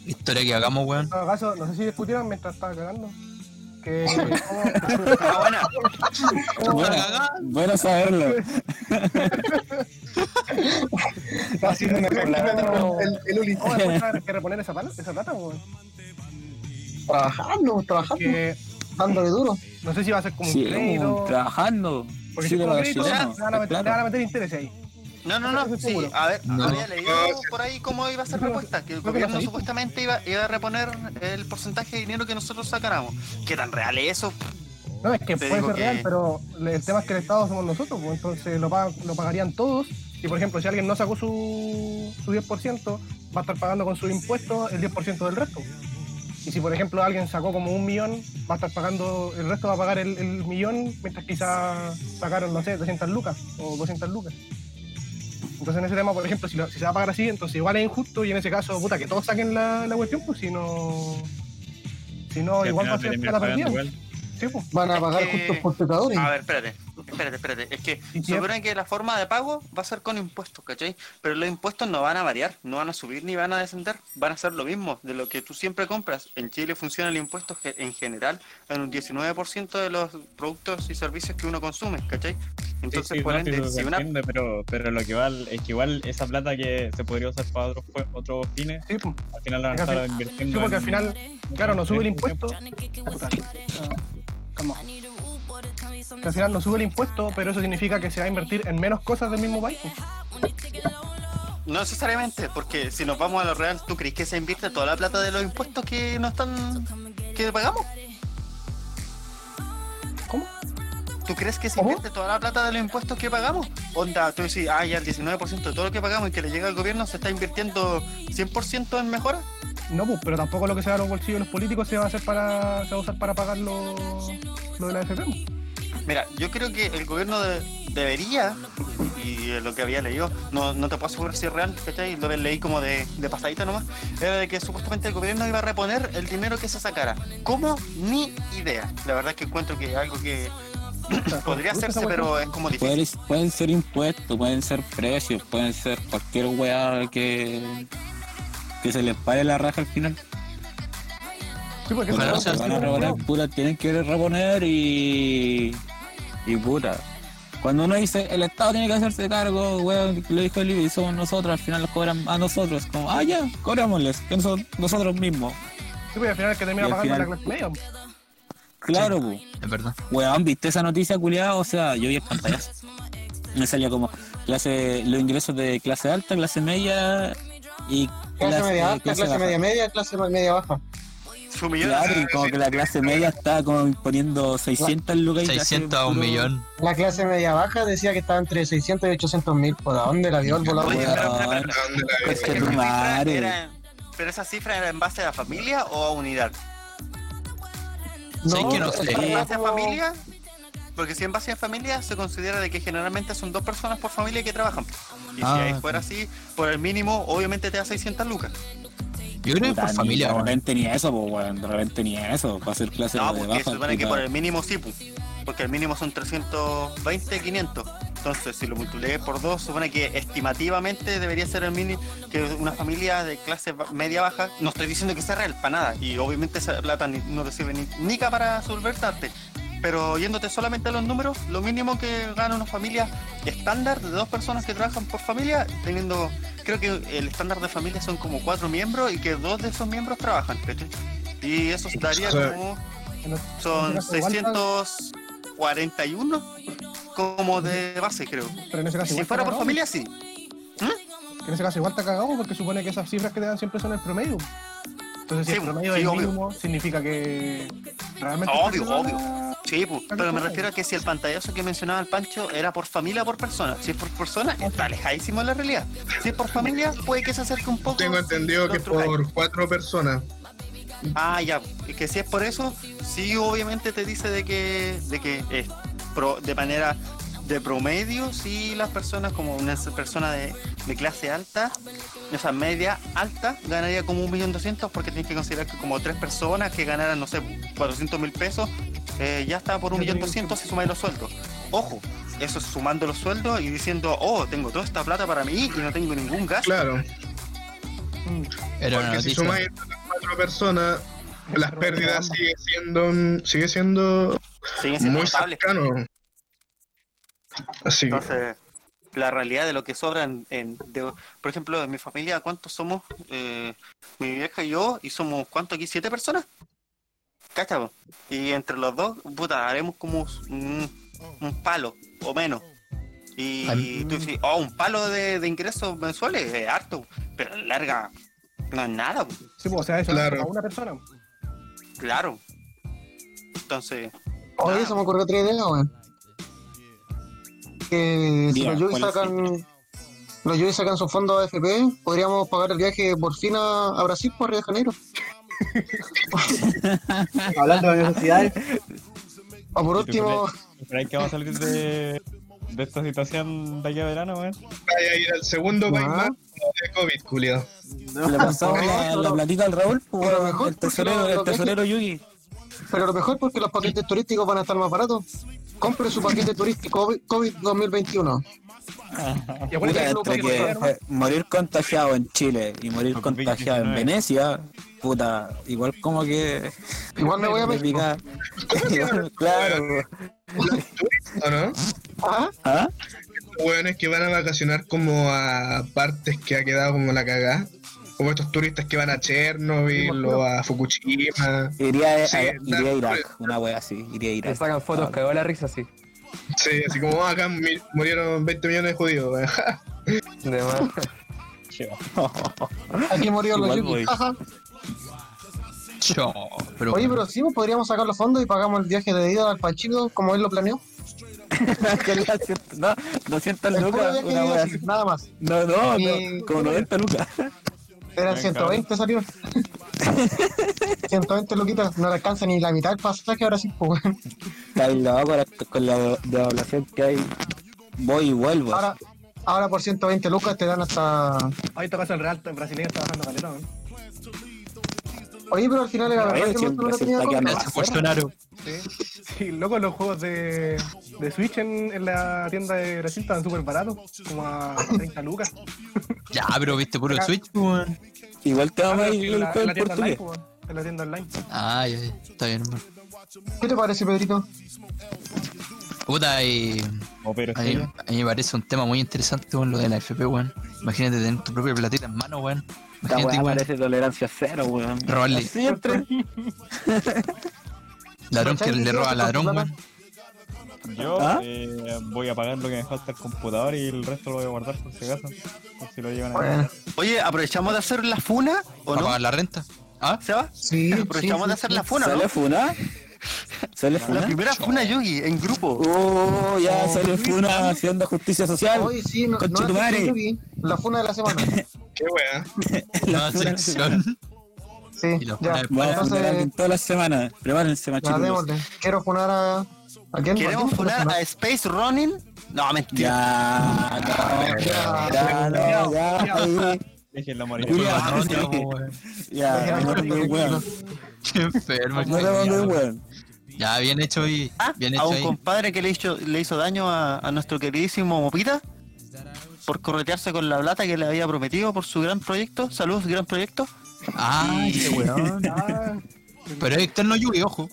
Historia que hagamos, weón. En todo caso, no sé si discutieron mientras estaba cagando. Que. [laughs] Ah, buena. Bueno, bueno saberlo. [laughs] Haciendo una ¿Cómo el, el Uli. ¿Cómo después hay que reponer esa, pala- esa plata, weón? Trabajando, trabajando, Que dándole duro. no sé si va a ser como Sí, un crédito. trabajando. Porque Sí, si es como crédito, claro. van a meter interés ahí. No, no, no. Sí, a ver, No. había leído por ahí cómo iba a ser la apuesta. Que el gobierno supuestamente iba, iba a reponer el porcentaje de dinero que nosotros sacáramos. ¿Qué tan real es eso? No, es que Te puede ser que- real, pero el tema es que el Estado somos nosotros, pues, entonces lo, pagan- lo pagarían todos. Y por ejemplo, si alguien no sacó su, su 10%, va a estar pagando con sus impuestos el 10% del resto. Y si por ejemplo alguien sacó como un millón, va a estar pagando, el resto va a pagar el, el millón, mientras quizás sacaron, no sé, 200 lucas o 200 lucas. Entonces en ese tema, por ejemplo, si, lo- si se va a pagar así, entonces igual es injusto y en ese caso, puta, que todos saquen la, la cuestión, pues si no... Si no, igual va a ser pagando perdida. Sí, pues. Van a pagar que- justos por pecadores. A ver, espérate, espérate, espérate. Es que ¿Y se supone que la forma de pago va a ser con impuestos, ¿cachai? Pero los impuestos no van a variar, no van a subir ni van a descender, van a ser lo mismo de lo que tú siempre compras. En Chile funciona el impuesto en general en un 19% de los productos y servicios que uno consume, ¿cachai? Entonces, Sí, sí, por no, ende, si una... entiende, pero, pero lo que igual es que igual esa plata que se podría usar para otros fines, Sí, pues. al final la van a al estar fin- invirtiendo. Sí, porque al en- final, claro, no sube el impuesto. Ah, no sube el impuesto, pero eso significa que se va a invertir en menos cosas del mismo país. No necesariamente, porque si nos vamos a lo real, ¿tú crees que se invierte toda la plata de los impuestos que no están... que pagamos? ¿Cómo? ¿Tú crees que se ¿Cómo? invierte toda la plata de los impuestos que pagamos? Onda, tú decís, ah, ya el 19% de todo lo que pagamos y que le llega al gobierno se está invirtiendo 100% en mejora. No, pues, pero tampoco lo que se da a los bolsillos de los políticos se va a hacer para, se va a usar para pagar lo, lo de la FP. Mira, yo creo que el gobierno de- debería, y lo que había leído, no, no te puedo asegurar si es real, ¿cachai? Lo que leí como de, de pasadita nomás, era de que supuestamente el gobierno iba a reponer el dinero que se sacara. ¿Cómo? Ni idea. La verdad es que encuentro que es algo que [coughs] podría hacerse, pero es como difícil. Pueden, pueden ser impuestos, pueden ser precios, pueden ser cualquier weá que, que se les pare la raja al final. Sí, porque eso sea Se van a reponer, puta, tienen que reponer y. y puta. Cuando uno dice el Estado tiene que hacerse cargo, weón, lo dijo el y somos nosotros, al final los cobran a nosotros, como, ah, ya, cobrémosles, que son nosotros mismos. Sí, pues al final el que termina pagando es la clase media. Claro, pues. Es verdad. Weón, ¿viste esa noticia culiada? O sea, yo vi el pantallazo. Me salía como clase, los ingresos de clase alta, clase media y Clase media alta, clase baja. media media, clase media baja. Claro, y como que la clase media está como poniendo 600 lucas y 600 a un millón. La clase media baja decía que estaba entre 600 y 800 mil. ¿Por dónde la vio el volado? Pero, pero, pero, ¿A dónde la ¿esa cifra era- en base a familia o a unidad? No. ¿En base a familia? Porque si en base a familia se considera de que generalmente son dos personas por familia que trabajan. Y Ah. si ahí fuera así, por el mínimo, obviamente te da 600 lucas. Yo creo que por familia, De repente ni eso, pues, weón. De repente ni eso. Va a ser clase No, de porque baja. se supone que por el mínimo sí, pu. porque el mínimo son 320, 500. Entonces, si lo multiplicas por dos, supone que estimativamente debería ser el mínimo que una familia de clase ba- media baja. No estoy diciendo que sea real, para nada. Y obviamente esa plata ni- no te sirve ni, ni para solventarte. Pero yéndote solamente a los números, lo mínimo que gana una familia estándar de dos personas que trabajan por familia, teniendo, creo que el estándar de familia son como cuatro miembros y que dos de esos miembros trabajan. ¿cachai? Y eso daría como son en ese caso igual 641 como de base, creo. Pero en ese caso Si fuera por familia, sí. En ese caso igual está cagado porque supone que esas cifras que te dan siempre son el promedio. Entonces si Sí, el promedio sí, es obvio. mínimo, significa que realmente... Obvio, obvio. Sí, pues, pero me refiero a que si el pantallazo que mencionaba el Pancho era por familia o por persona. Si es por persona, está alejadísimo de la realidad. Si es por familia, puede que se acerque un poco. Tengo entendido que es por cuatro personas. Ah, ya. Y que si es por eso, sí, obviamente te dice de que, de que es pro- de manera de promedio, sí, las personas, como una persona de, de clase alta, o sea, media alta, ganaría como un millón doscientos porque tienes que considerar que como tres personas que ganaran, no sé, 400 mil pesos, eh, ya está por un millón doscientos si sumáis los sueldos. Ojo, eso es sumando los sueldos y diciendo, oh, tengo toda esta plata para mí y no tengo ningún gasto. Claro, porque si sumáis las cuatro personas, las pérdidas sigue siendo sigue siendo Siguen siendo muy cercano. Así que Entonces, la realidad de lo que sobra en, en- de- por ejemplo, en mi familia, ¿cuántos somos? Eh, mi vieja y yo, y somos, ¿cuánto aquí? ¿Siete personas? ¿Cacha? po? Y entre los dos, puta, haremos como un, un palo, o menos. Y tú dices, oh, un palo de, de ingresos mensuales, es harto, pero larga no es nada. Sí, pues, o sea, eso Claro. es para una persona. claro. Entonces, Oye, se me ocurrió otra idea, weón. Que si los Yui ¿cuál es? sacan. Los Yui sacan su fondo AFP, podríamos pagar el viaje por fin a, a Brasil por Río de Janeiro. [laughs] Hablando de necesidades, O por ¿Y tú último, ¿Crees que vamos a salir de, de esta situación de aquí a verano, weón? vaya a ir al segundo país Ah. más de COVID, Julio. Le pasamos la, la platita al Raúl, mejor, el tesorero, el tesorero Yugi. Pero lo mejor porque los paquetes turísticos van a estar más baratos. Compre su paquete turístico COVID 2021. Y acuérdate Puta, que entre lo que que- eh, morir contagiado en Chile y morir Con contagiado en 29. Venecia, puta, igual como que. Igual me voy a México. [laughs] Igual, claro. ¿O no? ¿Ah? ¿Ah? Hueones que van a vacacionar como a partes que ha quedado como la cagada. Como estos turistas que van a Chernobyl o a Fukushima. Iría, a, Sí, iría a da- Irak, una wea así, iría a Irak. sacan fotos, cagó la risa así. Sí, así como "Ah, acá murieron 20 millones de judíos. [laughs] De más. Aquí murió los Igual Yuki. voy. Ajá. Cho, pero Oye, pero sí, pues, podríamos sacar los fondos y pagamos el viaje de ida al Pachino como él lo planeó. [laughs] No, 200 El puro lucas, una de wea así, nada más. No, no, no, como 90 lucas. Eran Venga, 120 salió. [laughs] 120 luquitas, no le alcanza ni la mitad del pasaje ahora sí, pues weón. Está loco ahora con la devaluación que hay. Voy y vuelvo. Ahora, ahora por 120 lucas te dan hasta. Ahí tocas el Real brasileño está bajando caleta, ¿no? Oye, pero al final era verdad que no tenía Bolsonaro. Sí. Sí, loco, los juegos de, de Switch en, en la tienda de Brasil estaban súper baratos, como a 30 lucas. [laughs] Ya, pero viste puro Acá- Switch, weón. Igual te vamos a ir en el juego la en tienda online, portugués. en la tienda online. Ah, ya, ya, está bien, hermano. ¿Qué te parece, Pedrito? Puta, y O pero a mí, a mí me parece un tema muy interesante, weón, lo de la FP, weón. Imagínate tener tu propia platita en mano, weón. La weá parece tolerancia cero, weón. robarle. Siempre. Ladrón que le ¿Qué roba a ladrón, weón. Yo ¿Ah? eh, voy a pagar lo que me falta el computador y el resto lo voy a guardar por si acaso. Por si lo llegan a Oye, ¿aprovechamos de hacer la funa o ¿Para no? pagar la renta? ¿Ah? ¿Seba? sí. Aprovechamos sí, de sí, hacer sí. la funa, ¿no? ¿Sale Funa? ¿Sale La primera funa Yugi en grupo. Oh, ya sale Funa haciendo justicia social. Oye, sí, no, no la funa de la semana. Qué wea. La funa. sección. Sí, Y los ya. Vamos a todas las semanas. Prepárense, ya, machitos. Quiero funar a. ¿A quién? ¿Queremos ¿A quién funar a Space Running? No, mentira. Ya, no, ya, ya, no, ya. Déjenlo morir. Julia. No, no, weón. Ya, no. Qué enfermo. No weón. Ya, bien hecho y Ah, bien a hecho un ahí. compadre que le hizo, le hizo daño a, a nuestro queridísimo Mopita por corretearse con la plata que le había prometido por su gran proyecto. Saludos, gran proyecto. Ah, weón. Ah, Pero es externo Yugi, ojo.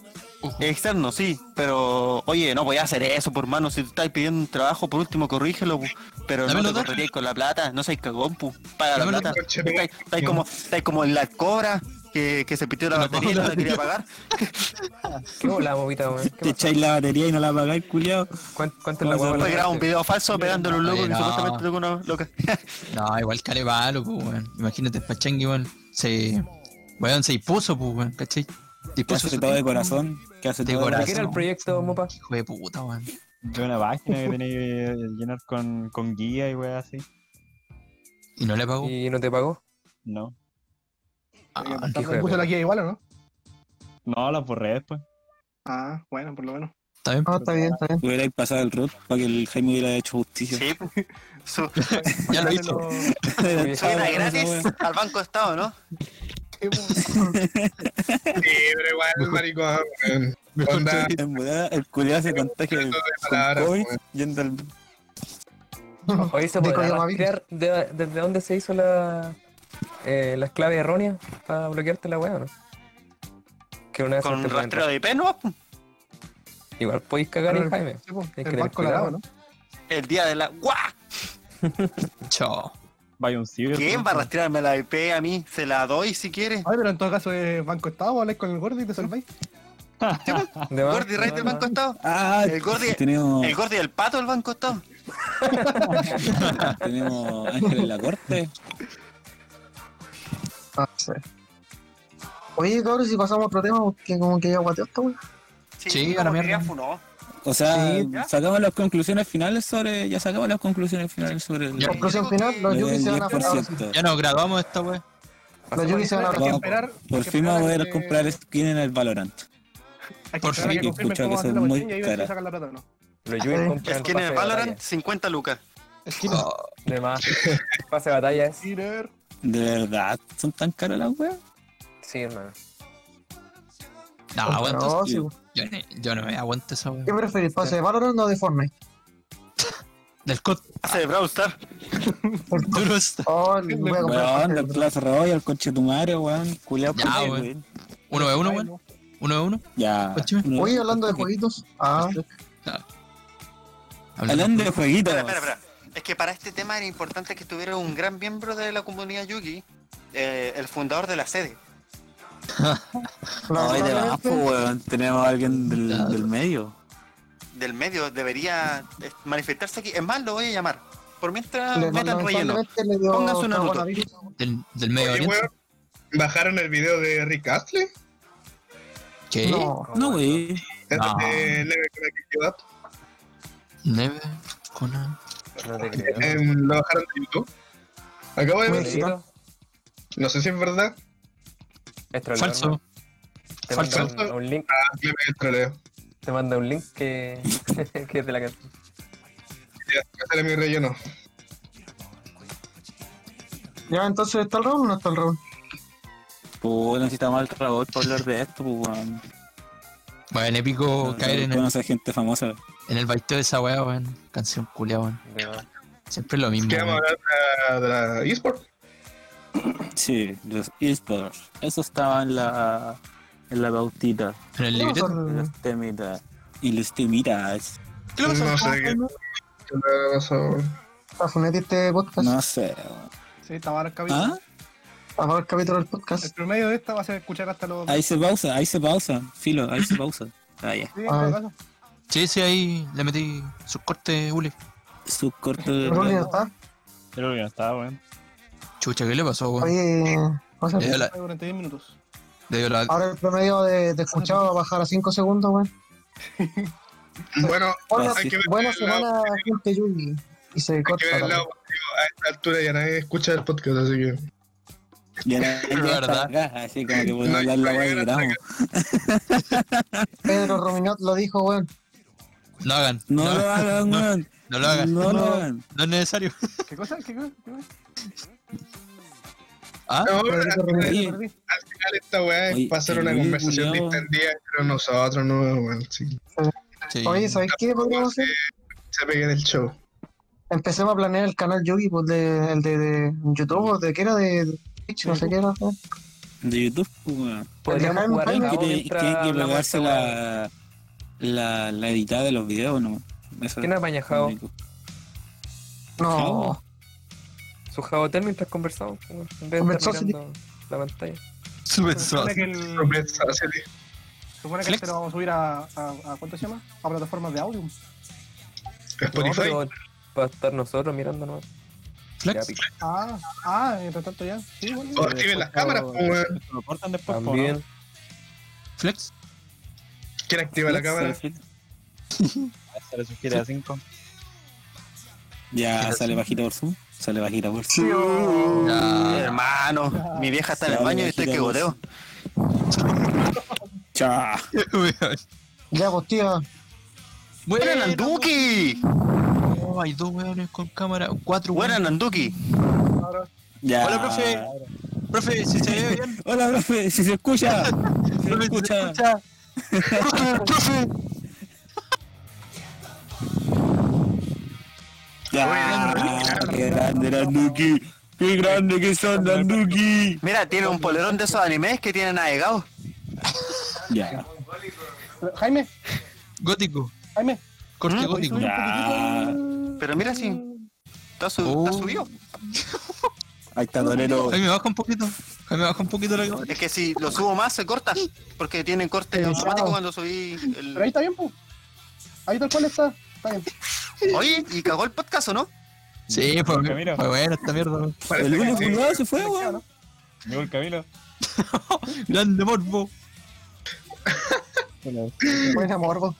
Externo, sí, pero oye, no voy a hacer eso, por mano. Si te estáis pidiendo un trabajo, por último, corrígelo. pu. Pero Dame no te correteáis con la plata, no seas cagón, pu. Paga la Dame los plata. Estáis estáis como, estáis como en la cobra que, que se pitió la No batería y no la quería pagar. [laughs] ¿Qué bola, bobita, weón? Te echáis la batería y no la pagáis, culiao. ¿Cuánto, cuánto es la? Después un video falso pegándole un loco que No. supuestamente tocó una loca. [laughs] No, igual care palo, pues, weón. Imagínate, Pachangui, weón. Se. Weón, se dispuso, pues, weón, ¿cachai? Que Dispuso hace todo de corazón. Que hace De todo de corazón. ¿Qué era el proyecto, Mopa? Hijo de puta, weón. De una página que tenía que [laughs] llenar con, con guía y weá así. Y no le pagó. ¿Y no te pagó? No. Ah, de puso la guía igual o no? No, la borré después. Ah, bueno, por lo menos. está bien. No, está bien, está bien. Hubierais pasado el root para que el Jaime hubiera hecho justicia. Sí, pu. Su, [laughs] Ya lo hizo. [laughs] Era gratis al Banco de Estado, ¿no? [laughs] Sí, pero igual, maricón. Onda, En verdad, el culiao se contagia de palabras, COVID yendo al... [laughs] Oye, ¿se coronavirus. rastrear de- desde dónde se hizo la, eh, las claves erróneas para bloquearte la weá no? Que una vez Con rastreo de IP, ¿no? Igual podéis cagar en Jaime. Sí, Hay que el cuidado. ¿no? El día de la... ¡Guau! Chao. Vaya un ciber. ¿Quién va a rastrearme la IP a mí? Se la doy si quiere. Ay, pero en todo caso es Banco Estado, habláis con el gordo y te salváis. [laughs] Gordy Ray de del Banco Estado. Ah, El Gordi- tenemos, El Gordi del Pato del Banco Estado. [laughs] tenemos Ángel en la corte. Ah, sí. Oye, cabrón, si pasamos a otro tema, porque como que ya guateó esta weá. Sí, a la mierda. funó. O sea, sacamos las conclusiones finales sobre... Ya sacamos las conclusiones finales sobre el... Ya. Conclusión final, los Yugi se van a del ahora sí. 10%. Ya nos graduamos esta weá. Los Yugi se van a esperar. Por fin vamos a poder que- comprar skin en el Valorant. Hay que Por fin. que cómo que son la muy caras. la. Los Yugi Eh, compran que en el Valorant, batalla. 50 lucas. Oh, De más. [laughs] Pase de batalla es. Killer. ¿De verdad? ¿Son tan caras las weas? Sí, hermano. no, aguanto. Yo, yo, no- yo no me aguanto esa. ¿Qué preferís, pase de Valorant o de Fortnite? [laughs] Del COD. Hace de Brawl Stars. [laughs] Duro está. Oh, le voy a comprar Weón, pase del de- Clash Royale, coche tu madre, weón. Culeado Ya, weón. Uno de uno, weón. Uno de uno. Ya. Oye, hablando de jueguitos. Ah, Hablando de jueguitos. Espera, espera, espera. Es que para este tema era importante que estuviera un gran miembro de la comunidad Yugi, eh, el fundador de la sede. Ay, de más, lamentablemente, pues, weón. Tenemos a alguien del, del medio. Del medio debería eh, manifestarse aquí. Es más, lo voy a llamar. Por mientras le- metan relleno. una nota. coronavirus. Del, del medio Oye, weón, ¿Bajaron el video de Rick Astley? ¿Qué? No, No, güey. No. de Never Gonna Give You Up. Neve, Conan. No te creo. En- lo bajaron de YouTube. Acabo de ver, Negrito, no sé si es verdad. Es troleo, Falso. Te manda Falso. un, un link, Ah, troleo. te manda un link que, [laughs] que es de la canción. Ya, mi relleno. Ya, entonces, ¿está el round o no está el round? Pues necesitamos al robot para hablar de esto, pues weón. Bueno, épico caer en el, Conocer gente famosa. en el baiteo de esa weá, weón. Canción culia, weón. Siempre es lo mismo. ¿Qué vamos a hablar de la, de la eSport? Sí, los esports. Eso estaba en la en la bautita. En el libreto. Los temitas. Y los temitas. ¿Qué le? No sé qué. ¿Qué le pasó? ¿Está Funetti este podcast? No sé. Sí, estaba el capítulo. ¿Ah? Apaga el capítulo del El podcast. promedio de esta va a ser escuchar hasta los. Ahí se pausa, ahí se pausa. Filo, ahí se pausa. Ah, ya. Sí, Ah. Sí, sí, ahí le metí sus cortes, Uli. Su corto de. Rolly no está. Creo que no estaba, weón. Chucha, ¿qué le pasó, weón? Oye, sea, Le dio la, Durante 10 minutos. le dio la- ahora el promedio de, de escuchado va a bajar a 5 segundos, weón. [laughs] Bueno, Buena, hay que ver buena semana, gente Yugi. Y se hay que corta. ver el la lado. A esta altura ya nadie escucha el podcast, así que. Ya no- ya [laughs] verdad. está acá, así como que podemos No, hablar la no, weá no, queramos. Pedro Rominot lo dijo, weón. No hagan. No no, lo hagan, no, weón. no lo hagan. No lo hagan. No es necesario. ¿Qué cosa? ¿Qué cosa? ¿Qué cosa? ¿Ah? No, pero al final, al final esta weá es Oye, pasar una conversación culiao. distendida entre nosotros, no, weón. Sí. Sí. Oye, ¿sabéis qué podríamos hacer? Se pegue en el show. Empecemos a planear el canal Yugi, pues de, el de, de YouTube, o de qué era, de de Twitch, no sé qué era. De YouTube, pues, weón. Podríamos jugar Que pegarse la, la, la editada de los videos, ¿no? Eso ¿Quién Jao? único. No, Su Javotel mientras conversamos. weón, En vez de Conversó, estar mirando la pantalla. Se supone que, el, supone que Flex. este lo vamos a subir a, a, a- ¿Cuánto se llama? A plataformas de audio. No, Spotify. pero para estar nosotros mirándonos. Ya, Flex. pico. Ah, ah, mientras tanto ya. Sí, bueno. O activen las cámaras, pues. Lo cortan después, po, ¿no? También. Flex. ¿Quién activa la cámara? Se le sugiere a 5. Ya sale bajita por Zoom. Sale bajita por. Ya. Hermano, mi vieja está en el baño y estoy que goteo. Chao. ya, pues tía. ¡Buena Nanduki! Oh, hay dos weones con cámara. Cuatro ¡Buena. Nanduki! Ya. Hola, profe. Profe, si se ve bien. Hola, profe. Si se escucha. Si [laughs] se escucha. escucha. Profe, [laughs] profe. Ya. Qué grande, Nanduki. Qué grande que son, Nanduki. Mira, tiene un polerón de esos animes que tienen navegado. Ya. Jaime, Gótico. Jaime. Corte ¿Mm? gótico. Ya. Pero mira si está, su- Oh. subido. Ahí está Torero. Jaime, baja un poquito. Jaime, baja un poquito la. Es que si lo subo más se corta. Porque tienen corte automático cuando subí Pero ahí el... está bien, pues. Ahí tal cual está. Está bien. Oye, ¿y cagó el podcast o no? Sí, fue, Camilo. fue bueno esta mierda. Parece El que lunes sí. se fue, weón. Llegó el Camilo. [laughs] Grande morbo. Buena morbo.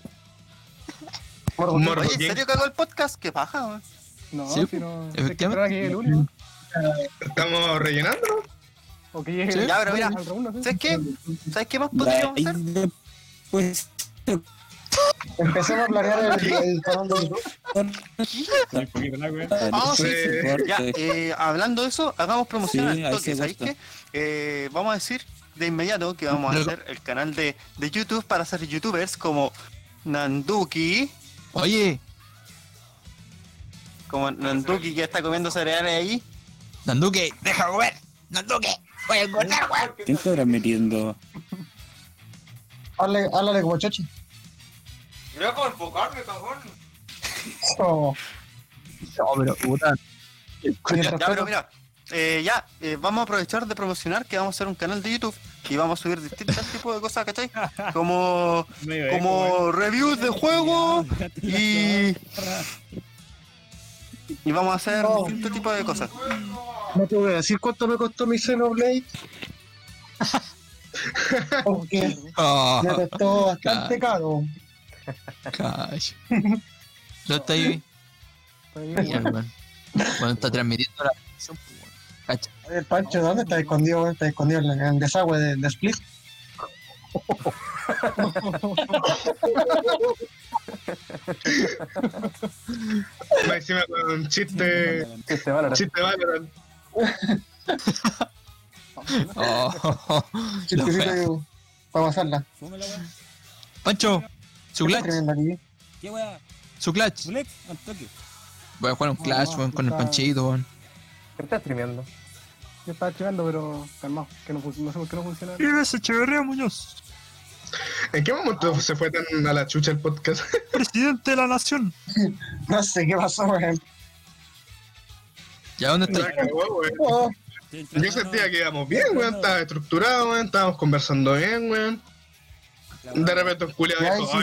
Morbo. Morbo. Oye, ¿en serio cagó el podcast? ¿Qué paja, weón? No, Sí, si no. efectivamente. Que que el único. [laughs] Estamos rellenando. O que llegue Sí. el Ya, pero mira. ¿Sabes qué? ¿Sabes qué más podríamos hacer? después. Empecemos a planear [laughs] el, el canal de YouTube. Un poquito la wea. Ah, sí, sí. Ya, eh, hablando de eso, hagamos promoción Sí, al ahí toque, se ¿sabéis qué? Eh, vamos a decir de inmediato que vamos a hacer el canal de, de YouTube para ser youtubers como Nanduki, Oye, como Nanduki que está comiendo cereales ahí. Nanduque, deja comer. Nanduque, voy a engordar, weón. ¿Quién está transmitiendo? Háblale, háblale como chochi. Oh, No, pero puta. Ya, pero mira, eh, ya, eh, vamos a aprovechar de promocionar que vamos a hacer un canal de YouTube y vamos a subir distintos tipos de cosas, ¿cachai? Como, [laughs] como reviews de juegos y, y vamos a hacer No. distintos tipos de cosas. no te voy a decir cuánto me costó mi Xenoblade. [laughs] Porque [laughs] Ah, me costó bastante caro. Cacho. [laughs] ¿Dónde está ahí? Cuando está transmitiendo la transmisión, pues. Cacha. Oye, el Pancho, ¿dónde está escondido? Está escondido en el desagüe de, de Split. Más encima con chiste. Que se va Chiste Valorant. [laughs] Oh, [laughs] Chistecito para pasarla. Pancho, su clutch, su clutch. Flex, al toque. Voy a jugar un No, clash, no, weón, con el panchito, weón. ¿Qué estás streameando? Yo estaba chivando, pero calmado, que no, no sé por qué no funciona. ese Echeverría Muñoz, ¿En qué momento se fue tan a la chucha el podcast? [laughs] presidente de la nación. [laughs] No sé qué pasó, weón. ¿Ya dónde está? Oh, Yo sentía que íbamos bien, weón. Estaba estructurado, weón. Estábamos conversando bien, weón. De repente Ya, dijo,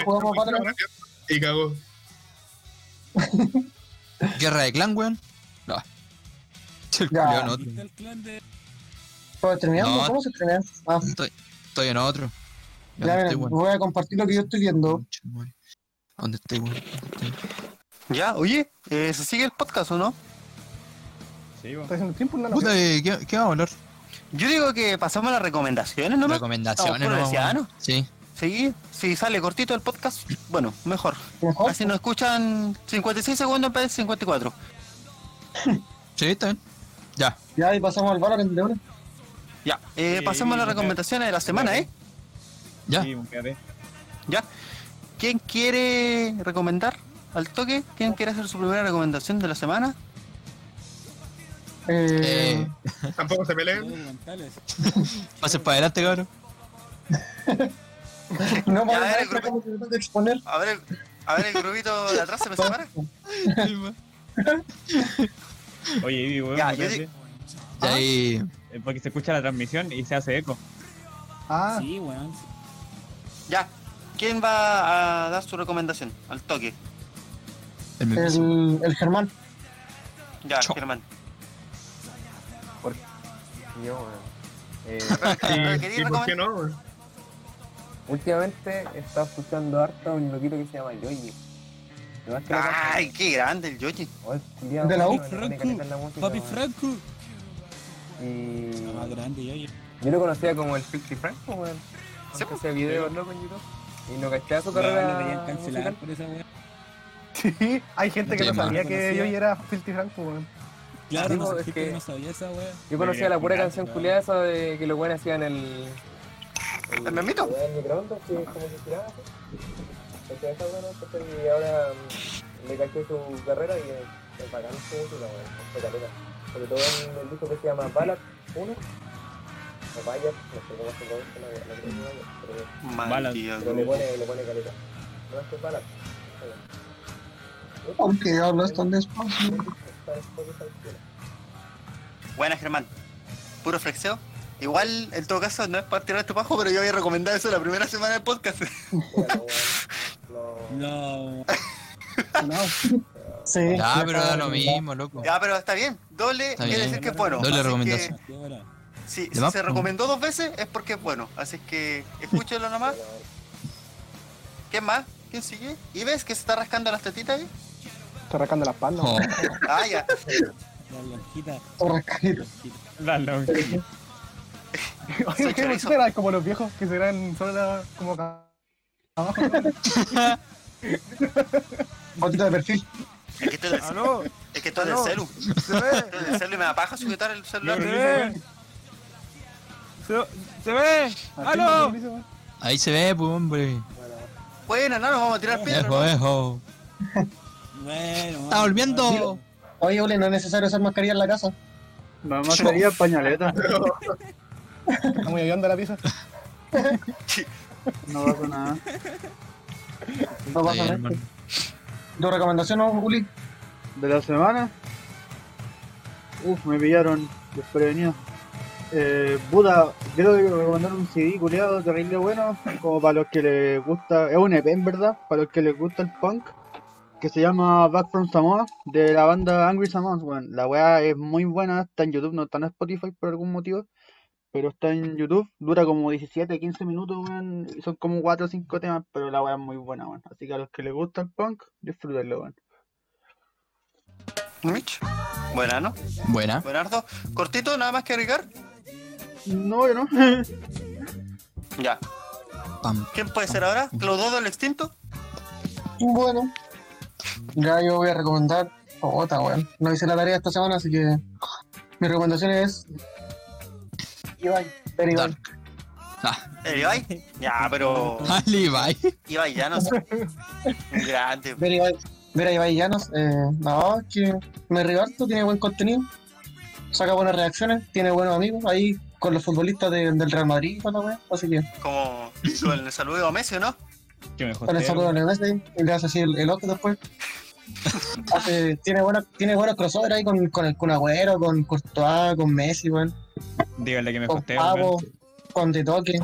¿y si Y cagó. [laughs] Guerra de clan, weón. No. [laughs] El Ya. culiao en otro. Está el clan de. ¿Estás streameando? No. ¿Cómo se streamea? Ah, Estoy, estoy en otro. ya, ¿Dónde mira, estoy, weón? voy a compartir lo que yo estoy viendo. ¿Dónde estoy, weón? ¿Dónde estoy? Ya, oye, eh, ¿se sigue el podcast o no? Sí, weón. ¿Estás haciendo tiempo? No, no. Puta, eh, ¿qué, ¿qué vamos a hablar? Yo digo que pasamos a las recomendaciones, ¿no? Recomendaciones, ¿no? Sí. Sí, si sale cortito el podcast, bueno, mejor. Mejor. Así nos escuchan 56 segundos en vez de 54. [laughs] Sí, está bien. Ya. Ya, ahí pasamos al Valorant de una. Ya, eh, Sí, pasamos a las recomendaciones de la semana, ¿eh? Ya. Sí. Ya. ¿Quién quiere recomendar al toque? ¿Quién quiere hacer su primera recomendación de la semana? Eh, Eh, [laughs] Tampoco se peleen. pases para adelante, cabrón. [laughs] no dale, ver cómo se puede exponer. A ver, el, a ver el grupito de atrás se me separa. [laughs] Oye, Ivy, weón, Ya, yo. Y ahí. Eh, Porque se escucha la transmisión y se hace eco. Ah, Sí, weón. Ya. ¿Quién va a dar su recomendación? Al toque. El. El, el Germán. Ya. Germán. Yo, weón. Eh, ¿Queréis ¿Y por qué recomendar? no, weón? Últimamente he estado escuchando harto a un loquito que se llama Yoyi. No Ay, qué grande el. Oh, culiao, De la weón, U. Franco, Papi weón. Franco. Y La más grande, yo. yo. lo conocía como el Filthy Franco, weón. Sí, hacía videos loco en YouTube. Y no caché su Weón, carrera lo querían cancelar musical. por esa sí. Hay gente que no sabía que Conocía. yo era Filthy Franco, weón. Claro, no es que- no sabía esa weá. Yo conocía la pura canción culiada esa de que los buenos hacían el. ¿El memito? El microondas, que como se tiraba así. Hacía esa buena, entonces, y ahora mm, le caché su carrera y es es bacán su música, weón. Es caleta. Sobre todo en el disco que se llama Ballad 1. O Bayard, no sé cómo se pronuncia la la creo que pero, Balas. Maldito pero le pone, le pone caleta. No es que es Ballad. ¿Por qué hablas tan despacio? Está en Spotify, sí. Buena, Germán. Puro flexeo. Igual, en todo caso, no es para tirar tu pajo, pero yo había recomendado eso la primera semana del podcast. No. [laughs] No. Sí. Ya, pero da lo mismo, loco. ya, pero está bien. Doble Está quiere bien. decir que es bueno. Doble que, recomendación. Qué hora. Si, se recomendó dos veces es porque es bueno. Así que escúchelo nomás. ¿Quién más? ¿Quién sigue? ¿Y ves que se está rascando las tetitas ahí? Está rascando las palmas. Oh, Ah, ya. La blanquita. Rascadito. La lonja. Soy [laughs] Oye, ¿qué chorizo. era como los viejos que se ven solo la- como acá abajo? [laughs] Fotito de perfil. Es que estoy del, ¿Aló? es que estoy del celu. ¿Se ve? Estoy del celu y me da paja sujetar el celular. ¿Se ve? ¿Se, se ve? ¿Aló? ahí se ve, pues, hombre. Buena, no, nos vamos a tirar piedras. Ejo, ¿no? ejo. Bueno. ¡Está volviendo! Oye, Ole, no es necesario usar mascarilla en la casa. La mascarilla pañaleta. [laughs] Está muy avionda la pieza. No pasa nada. No pasa nada. ¿Tu recomendación, no, Uli? De la semana. Uf, me pillaron desprevenido. Eh, Buda, quiero recomendar un CD culiado terrible bueno, como para los que les gusta, es un EP en verdad, para los que les gusta el punk, que se llama Back from Samoa, de la banda Angry Samoans, weón. La weá es muy buena, está en YouTube, no está en Spotify por algún motivo, pero está en YouTube, dura como 17, 15 minutos, weón, y son como 4 o 5 temas, pero la weá es muy buena, weón. Así que a los que les gusta el punk, disfrútenlo, weón. Mitch. Buena, ¿no? Buena. Buenardo. Cortito, nada más que agregar. No, yo no. [laughs] Ya. Pam. ¿Quién puede ser ahora? ¿Clododo el extinto? Bueno, ya yo voy a recomendar. Otra, weón. No hice la tarea esta semana, así que mi recomendación es. Ibai, ver Ibai. Dark. Ah, ¿El Ibai? Ya, pero. [laughs] al Ibai. Ibai ya no sé. Un [laughs] grande. Ver, Ibai, ver a Ibai Llanos. Eh, no, es que me río harto, tiene buen contenido. Saca buenas reacciones, tiene buenos amigos ahí con los futbolistas de- del Real Madrid y toda la. Así que Como el saludo a Messi, ¿no? Que me con el saludo a Messi y le hace así el, el otro después. [laughs] Hace- tiene, buena, tiene buenos crossover ahí con, con el Kun Agüero, con Courtois, con Messi, weón. Dígale que me con Pavo, con De Toque.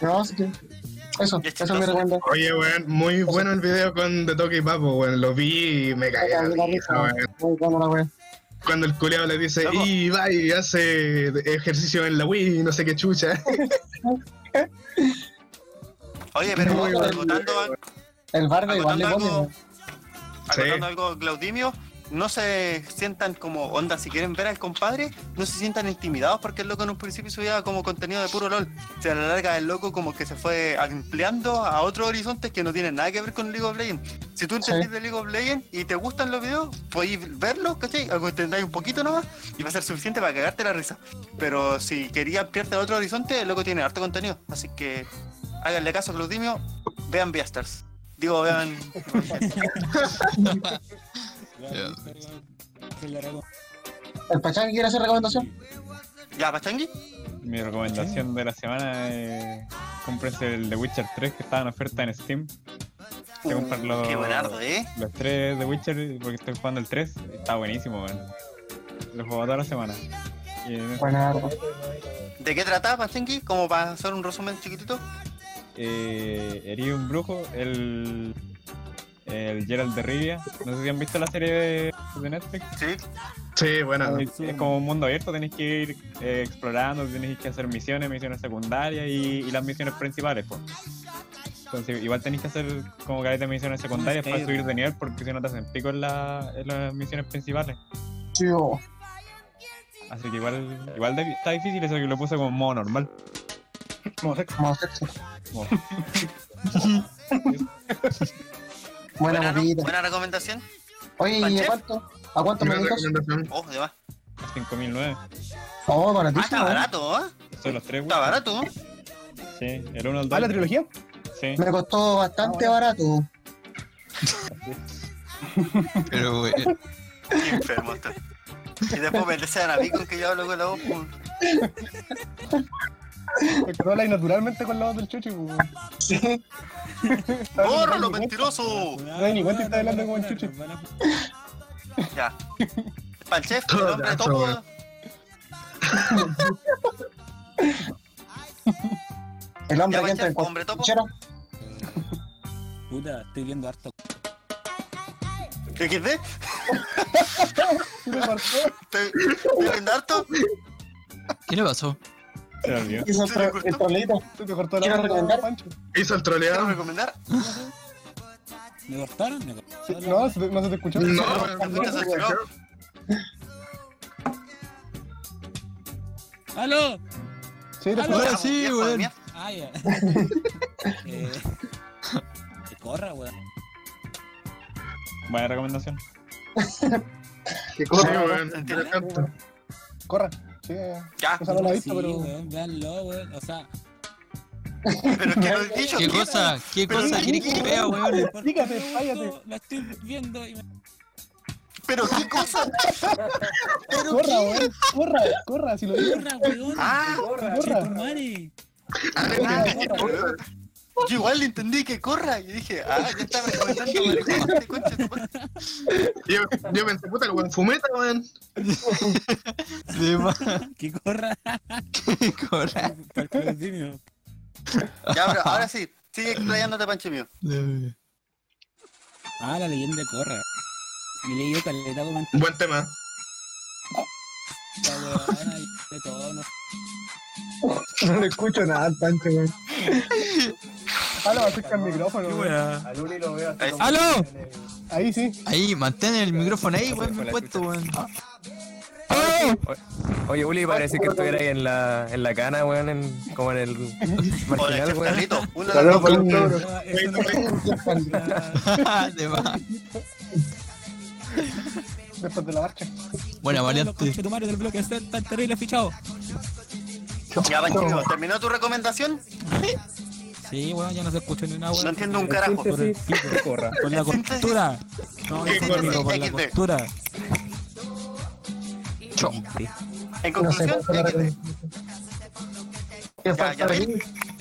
No, así que. Eso, eso chistoso. recomendación. Oye, weón, muy bueno el video con The Toque y Papo, weón. Lo vi y me cagué Me de la. Cuando el culiao le dice, y va y hace ejercicio en la Wii, no sé qué chucha. [laughs] Oye, pero Muy bueno. acotando, El barba igual le pone. Acotando algo, Claudimio, no se sientan como onda, si quieren ver al compadre, no se sientan intimidados porque el loco en un principio subía como contenido de puro LOL. O sea, a la larga el loco como que se fue ampliando a otros horizontes que no tienen nada que ver con League of Legends. Si tú entendés Sí. de League of Legends y te gustan los videos, podéis verlos, ¿cachai? Algo entendáis un poquito nomás y va a ser suficiente para cagarte la risa. Pero si quería ampliarte a otro horizonte, el loco tiene harto contenido. Así que háganle caso a Claudimio, vean Beastars. Digo, vean... [laughs] ¿El Pachán quiere hacer recomendación? ¿Ya, Pachangui? Mi recomendación de la semana es cómprense el The Witcher 3 que estaba en oferta en Steam. Te compran los, Qué buenardo, ¿eh? los 3 de Witcher porque estoy jugando el 3. Está buenísimo, weón. Lo juego toda la semana. Y, Bueno, ¿De qué trataba, Pachangui? Como para hacer un resumen chiquitito. Eh, Herí un brujo, el, el Gerald de Rivia. No sé si han visto la serie de, de Netflix. Sí. Sí, bueno. Es, es como un mundo abierto, tenéis que ir eh, explorando, tenéis que hacer misiones, misiones secundarias y, y las misiones principales, pues. Entonces, igual tenéis que hacer como que de misiones secundarias para subir de nivel, porque si no te hacen pico en, la- en las misiones principales. sí, oh. Así que igual, igual está difícil eso que lo puse como modo normal. Como sexo. Como- Buena Buena. Buena recomendación. Oye, ¿y a cuánto? ¿A cuánto me dijo? Oh, de más. 5009. Oh, Ah, baratísimo. está ¿eh? barato, ¿eh? Son los tres, Está barato, ¿eh? Sí, el 1 al 2. ¿Ah, la trilogía? Sí. Me costó bastante barato. Pero, weón. [laughs] Qué enfermo está. Y después me desean a mí con que yo hablo con la voz. Porque habla ahí naturalmente con la voz del chuchi. pues. Sí. [laughs] ¡Bórralo, mentiroso! No hay ni cuenta que está hablando como el chuchi. Ya. Panchef, el Todo hombre gacho, topo. El hombre que entra en hombre topo. Puta, estoy viendo harto. ¿Qué qué? ¿Qué [laughs] te pasó? ¿Te te viendo harto? ¿Qué le pasó? Se. Hizo el, ¿Se le tro- el trolito. Se te cortó la ¿Quiero voz, recomendar? Pancho. Hizo el ¿Quiero troleado. recomendar? ¿Me cortaron? ¿Me Sí, cortaron? No, se te- no se te escuchó. No, se escuchó. ¡Aló! Sí, te sí, weón. Ah, ya. [laughs] eh, que corra, weón. Buena recomendación. Que Sí, corra. weón. Corra. Sí, Ya, esa no la he Sí, visto, pero. weón, véanlo, weón. O sea, pero es que lo he dicho. ¿Qué cosa? ¿Qué Pero cosa sí, querés que vea, weón? pregunto, cállate. La estoy viendo y me... ¿Pero qué cosa? ¿Pero Corra, qué? weón. Corra, corra, si lo digo. ¡Corra, weón! Ah, Corra, ¡Che, tu corra. [laughs] madre! ah, Yo igual le entendí que corra. Y dije, ah, ya estaba recomendando [laughs] tu madre. Yo, yo pensé, puta, el weón fumeta, weón. Sí, ma. ¡Que corra! ¿Qué corra? Para el Claudinio. Ya, pero ahora sí, sigue explayándote, Pancho mío. Ah, la leyenda de corra. Me leí yo caleta Buen tema. Esta weona y de todo, ¿no? No le escucho nada al Pancho, weón. Lo acerca el micrófono. weón. A Luli lo veo así como ¡Aló! en el- Ahí sí. Ahí, mantén el micrófono ahí, weón, bien puesto, weón. Oye, Uli, parece que estuviera ahí en la, en la cana, weón, en, como en el O de marginal, weón. Carlito, una de Saludos las por dos. el logro. Eso no es- De más. Después de la marcha. Buena Los variante. conchetumares del bloque están tan terrible fichado. Ya, Panchito, ¿terminó tu recomendación? Sí, weón, ya no se escucha ni una No entiendo un carajo. Por el pico, corra. Con la costura. No, entiendo, por la costura. Cho. En No sé conclusión.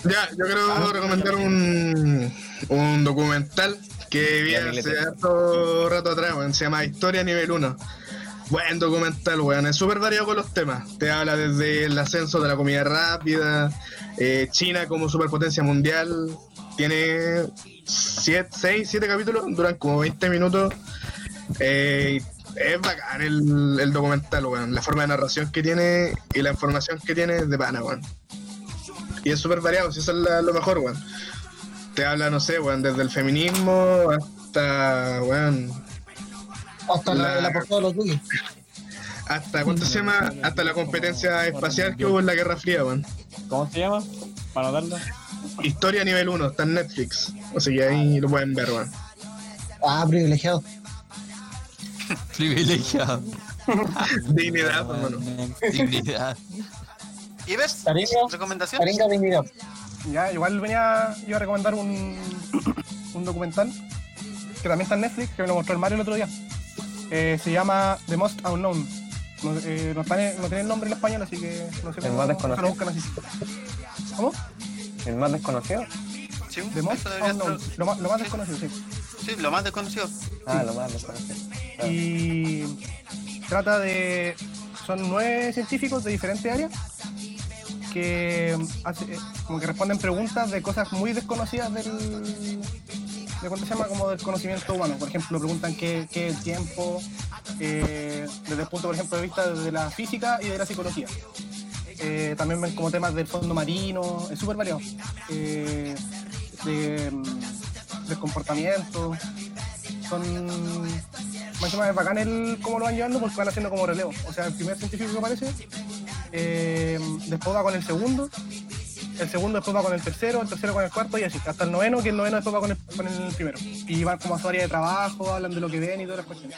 Ya, yo quiero recomendar un, un documental que vi hace harto rato atrás, weón. Se llama Historia Nivel 1. Buen documental, weón. Es súper variado con los temas. Te habla desde el ascenso de la comida rápida, eh, China como superpotencia mundial. Tiene 6, 7 capítulos, duran como 20 minutos. Eh, es bacán el, el documental, weón. La forma de narración que tiene y la información que tiene es de pana, weón. Y es súper variado, si eso es la- lo mejor, weón. Te habla, no sé, weón, desde el feminismo hasta, weón, Hasta la, La- la portada de los Duques. hasta, ¿cuánto se llama? Hasta la competencia espacial que hubo en la Guerra Fría, weón. ¿Cómo se llama? Para anotarlo. Historia nivel 1, está en Netflix. Así que ahí lo pueden ver, weón. Ah, privilegiado. [laughs] Privilegiado. Dignidad, hermano. Dignidad. [laughs] ¿Y ves? Cariño. ¿Recomendación? Caringa dignidad. Ya, igual venía yo a recomendar un, un documental que también está en Netflix, que me lo mostró el Mario el otro día. Eh, se llama The Most Unknown. No, eh, no, está en- no tiene el nombre en español, así que no sé El cómo más desconocido. lo buscan así. ¿Cómo? El más desconocido. Sí, The Most Unknown. ser- Lo más, lo más sí, desconocido, sí. Sí, lo más desconocido. Ah, lo más desconocido. Claro. Y trata de. Son nueve científicos de diferentes áreas que hace- eh, como que responden preguntas de cosas muy desconocidas del. de cuánto se llama como del conocimiento humano. Por ejemplo, preguntan qué, es el tiempo, eh, desde el punto, por ejemplo, de vista de la física y de la psicología. Eh, también ven como temas del fondo marino, es súper variado. Eh, de, mm, del comportamiento. Son más es bacán el cómo lo van llevando porque van haciendo como relevo. O sea, el primer científico que aparece, eh, después va con el segundo, el segundo después va con el tercero, el tercero con el cuarto y así, hasta el noveno, que el noveno después va con el, con el primero. Y van como a su área de trabajo, hablan de lo que ven y todas las cuestiones.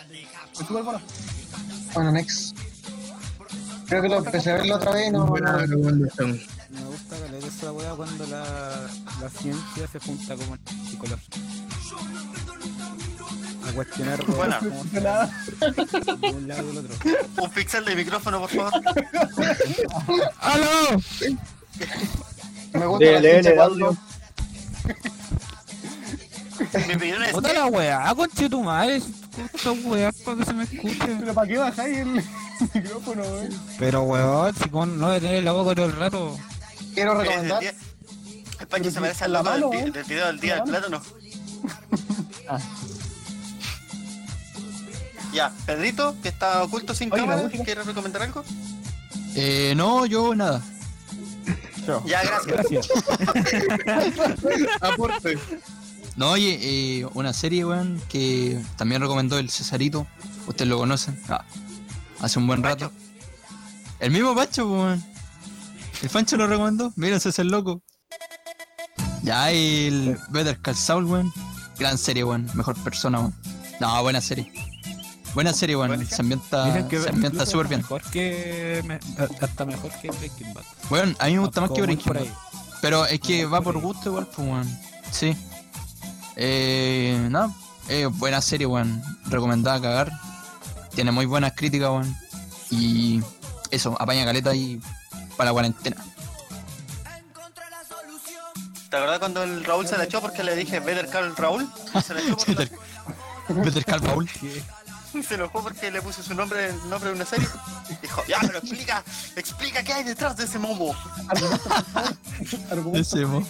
Es súper bueno. Bueno, next. Creo que lo empecé a verlo otra vez, no, Buena no, recomendación. Me gusta caleta esa weá cuando la, la ciencia se junta con la psicología. Cuestionar [laughs] de un lado del otro. Un pixel de micrófono, por favor. [laughs] ¡Aló! me gusta la de audio. Es Puta que la weá, conche tu madre. Esta weá para que se me escuche. Pero ¿para qué bajáis el [laughs] micrófono? Pero weón, si con no de tener la boca todo el rato. Quiero es recomendar. día- el Pancho Pero se al la mano, ¿eh? del video del día del plátano. Ya, Pedrito, que está oculto sin Oye, cámara. ¿quieres recomendar algo? Eh, no, yo nada. Ya, gracias. Gracias. [laughs] Aporte. No, oye, eh, una serie, weón, que también recomendó el Cesarito. Ustedes lo conocen. Ah, hace un buen rato. El mismo Pancho, weón. El Pancho lo recomendó. Mira, ese es el loco. Ya, el Better Call Saul, weón. Gran serie, weón. Mejor persona, weón. No, buena serie. Buena serie, weón. Buenísima. Se ambienta, se ambienta súper bien. Mejor que. me- hasta mejor que Breaking Bad. Weón, a mí me gusta más que Breaking Bad. Pero es que va por gusto igual, pues, weón. Sí. Eh, nada, eh, buena serie, weón. Recomendada a cagar. Tiene muy buenas críticas, weón. Y eso, apaña caleta y para la cuarentena. ¿Te acuerdas cuando el Raúl se la echó porque le dije Better Call Raúl? Se la echó [laughs] por Better, Call [laughs] Se enojó porque le puse su nombre, el nombre de una serie. Dijo, ya, pero explica, explica qué hay detrás de ese momo. Argumento. Ese, mo.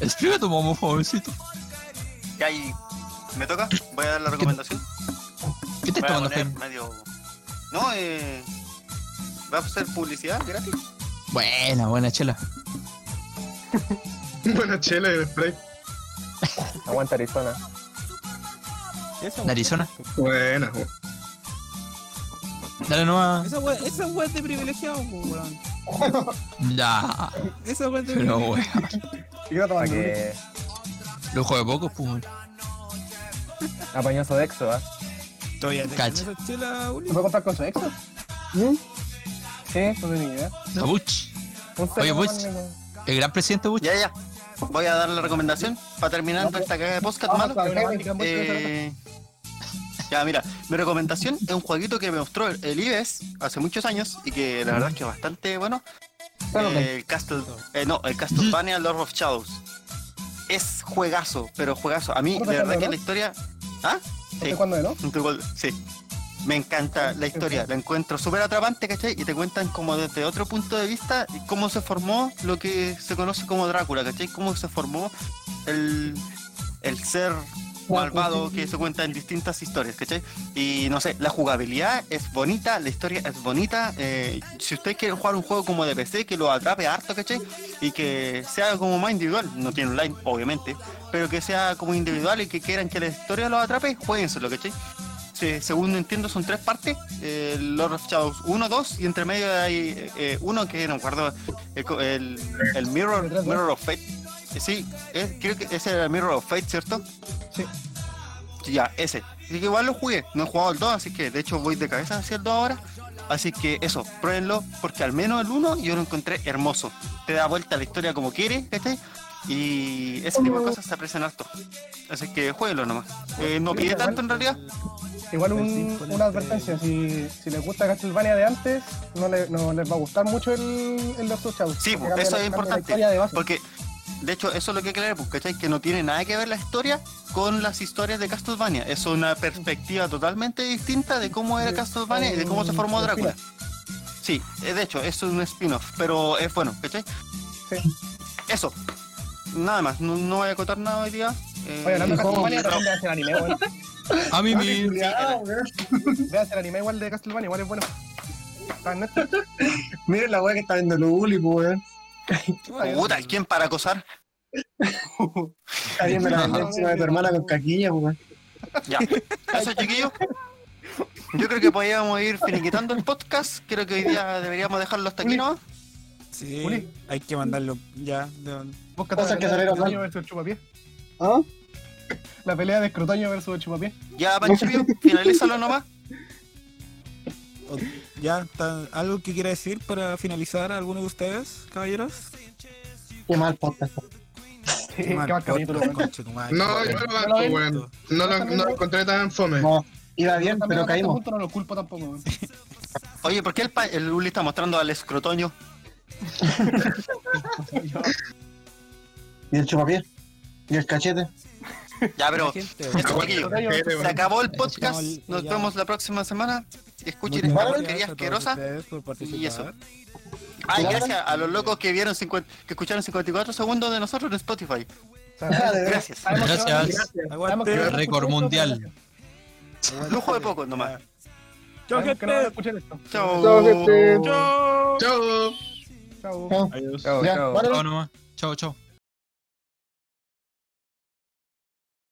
Explica tu momo, jovencito. Y ahí, ¿me toca? Voy a dar la recomendación. ¿Qué te Voy a tomando, medio... No, eh... ¿Va a hacer publicidad gratis? Buena, buena chela. [laughs] Buena chela y spray. Aguanta Arizona. ¿De Arizona? Buena, weón. Dale nomás. Esa wea, esa wea es de privilegiado, weón. [laughs] Ya. Esa wea es de Pero privilegiado. weón. Yo tomando. que Lujo de pocos, pues. weón. apañoso de exo, ¿ah? Todavía te Cacha. esa chela, Uli. ¿Se puede contar con su ex? ¿Mm? Sí, no tenía idea. La Buch. Un Oye, cero, Buch. man, El gran presidente Buch. Ya, ya. Voy a dar la recomendación para terminar esta cagada de podcast, Vamos malo. Eh, ya, mira, mi recomendación es un jueguito que me mostró el IBES hace muchos años y que la verdad es que es bastante bueno. Claro, Eh, el Castle, eh, no, el Castlevania Lord of Shadows. Es juegazo, pero juegazo. A mí, ¿No de verdad que la historia. ¿Ah? ¿Desde Sí. cuándo, no? Sí. Me encanta la historia, la encuentro súper atrapante, ¿cachai? Y te cuentan como desde otro punto de vista cómo se formó lo que se conoce como Drácula, ¿cachai? Cómo se formó el, el ser malvado que se cuenta en distintas historias, ¿cachai? Y no sé, la jugabilidad es bonita, la historia es bonita. eh, si ustedes quieren jugar un juego como de PC que lo atrape harto, ¿cachai? Y que sea como más individual, no tiene online, obviamente, pero que sea como individual y que quieran que la historia los atrape, jueguenselo, ¿cachai? Sí, según entiendo son tres partes, eh, Lord of Shadows 1, 2 y entre medio hay eh, uno que no el, co- el, el Mirror, Mirror of Fate. Eh, Sí, es- creo que ese era el Mirror of Fate, ¿cierto? Sí. Ya, ese. Así que igual lo jugué, no he jugado el 2, así que de hecho voy de cabeza hacia el 2 ahora. Así que eso, pruébenlo, porque al menos el 1 yo lo encontré hermoso. Te da vuelta la historia como quiere, ¿cachai? Y ese tipo de cosas se aprecian harto. Así que jueguenlo nomás. Eh, no pide tanto en realidad. Igual un- una advertencia, si, si les gusta Castlevania de antes, no, le- no les va a gustar mucho el, el of Shadows. Sí, eso la- es importante. Porque, de hecho, eso es lo que hay que leer, pues, ¿cachai? Que no tiene nada que ver la historia con las historias de Castlevania. Es una perspectiva totalmente distinta de cómo era Castlevania y de cómo se formó Un Drácula. Sí, eh, de hecho, eso es un spin-off, pero es bueno, ¿cachai? Sí. Eso. Nada más, no, no voy a acotar nada hoy día. Eh, Oye, hablando de Castlevania, no. también veas el anime, weón. [laughs] A mí mi. Veas el anime igual de Castlevania, igual es bueno. Miren la weá que está viendo Luli, pues, weón. Puta, ¿quién para acosar? Está viendo la encima de tu hermana con caquilla, weón. Ya, eso chiquillos. Yo creo que podríamos ir finiquitando el podcast. Creo que hoy día deberíamos dejarlo hasta aquí, ¿no? Sí, Uli. hay que mandarlo ya. de- Búscate Cosas que salieron mal. versus Chupapié. ¿Ah? La pelea de Escrotoño versus Chupapié. Ya, Panchillo, [laughs] finalízalo nomás. Ya, está- ¿algo que quiera decir para finalizar alguno de ustedes, caballeros? Qué mal podcast. Sí, qué mal capítulo. No, yo lo banco, ven? weón. No lo, no lo encontré tan fome. No, iba bien, pero este caímos. no lo culpo tampoco. Oye, ¿por qué el, pa- el Uli está mostrando al escrotoño? [laughs] Y el chupapié. Y el cachete. Ya, pero Gente, Se acabó el podcast. Nos ya. vemos la próxima semana. Escuchen esta porquería gracias asquerosa. Y eso. Ay, gracias a los locos que vieron 50 que escucharon 54 segundos de nosotros en Spotify. Gracias. Gracias. a Récord mundial. Lujo de poco nomás. Chao, gente. Chao. Chao, gente. Chao. Chao. Chao. Chao. Adiós. Chao, chao. Chao nomás. Chao, chao.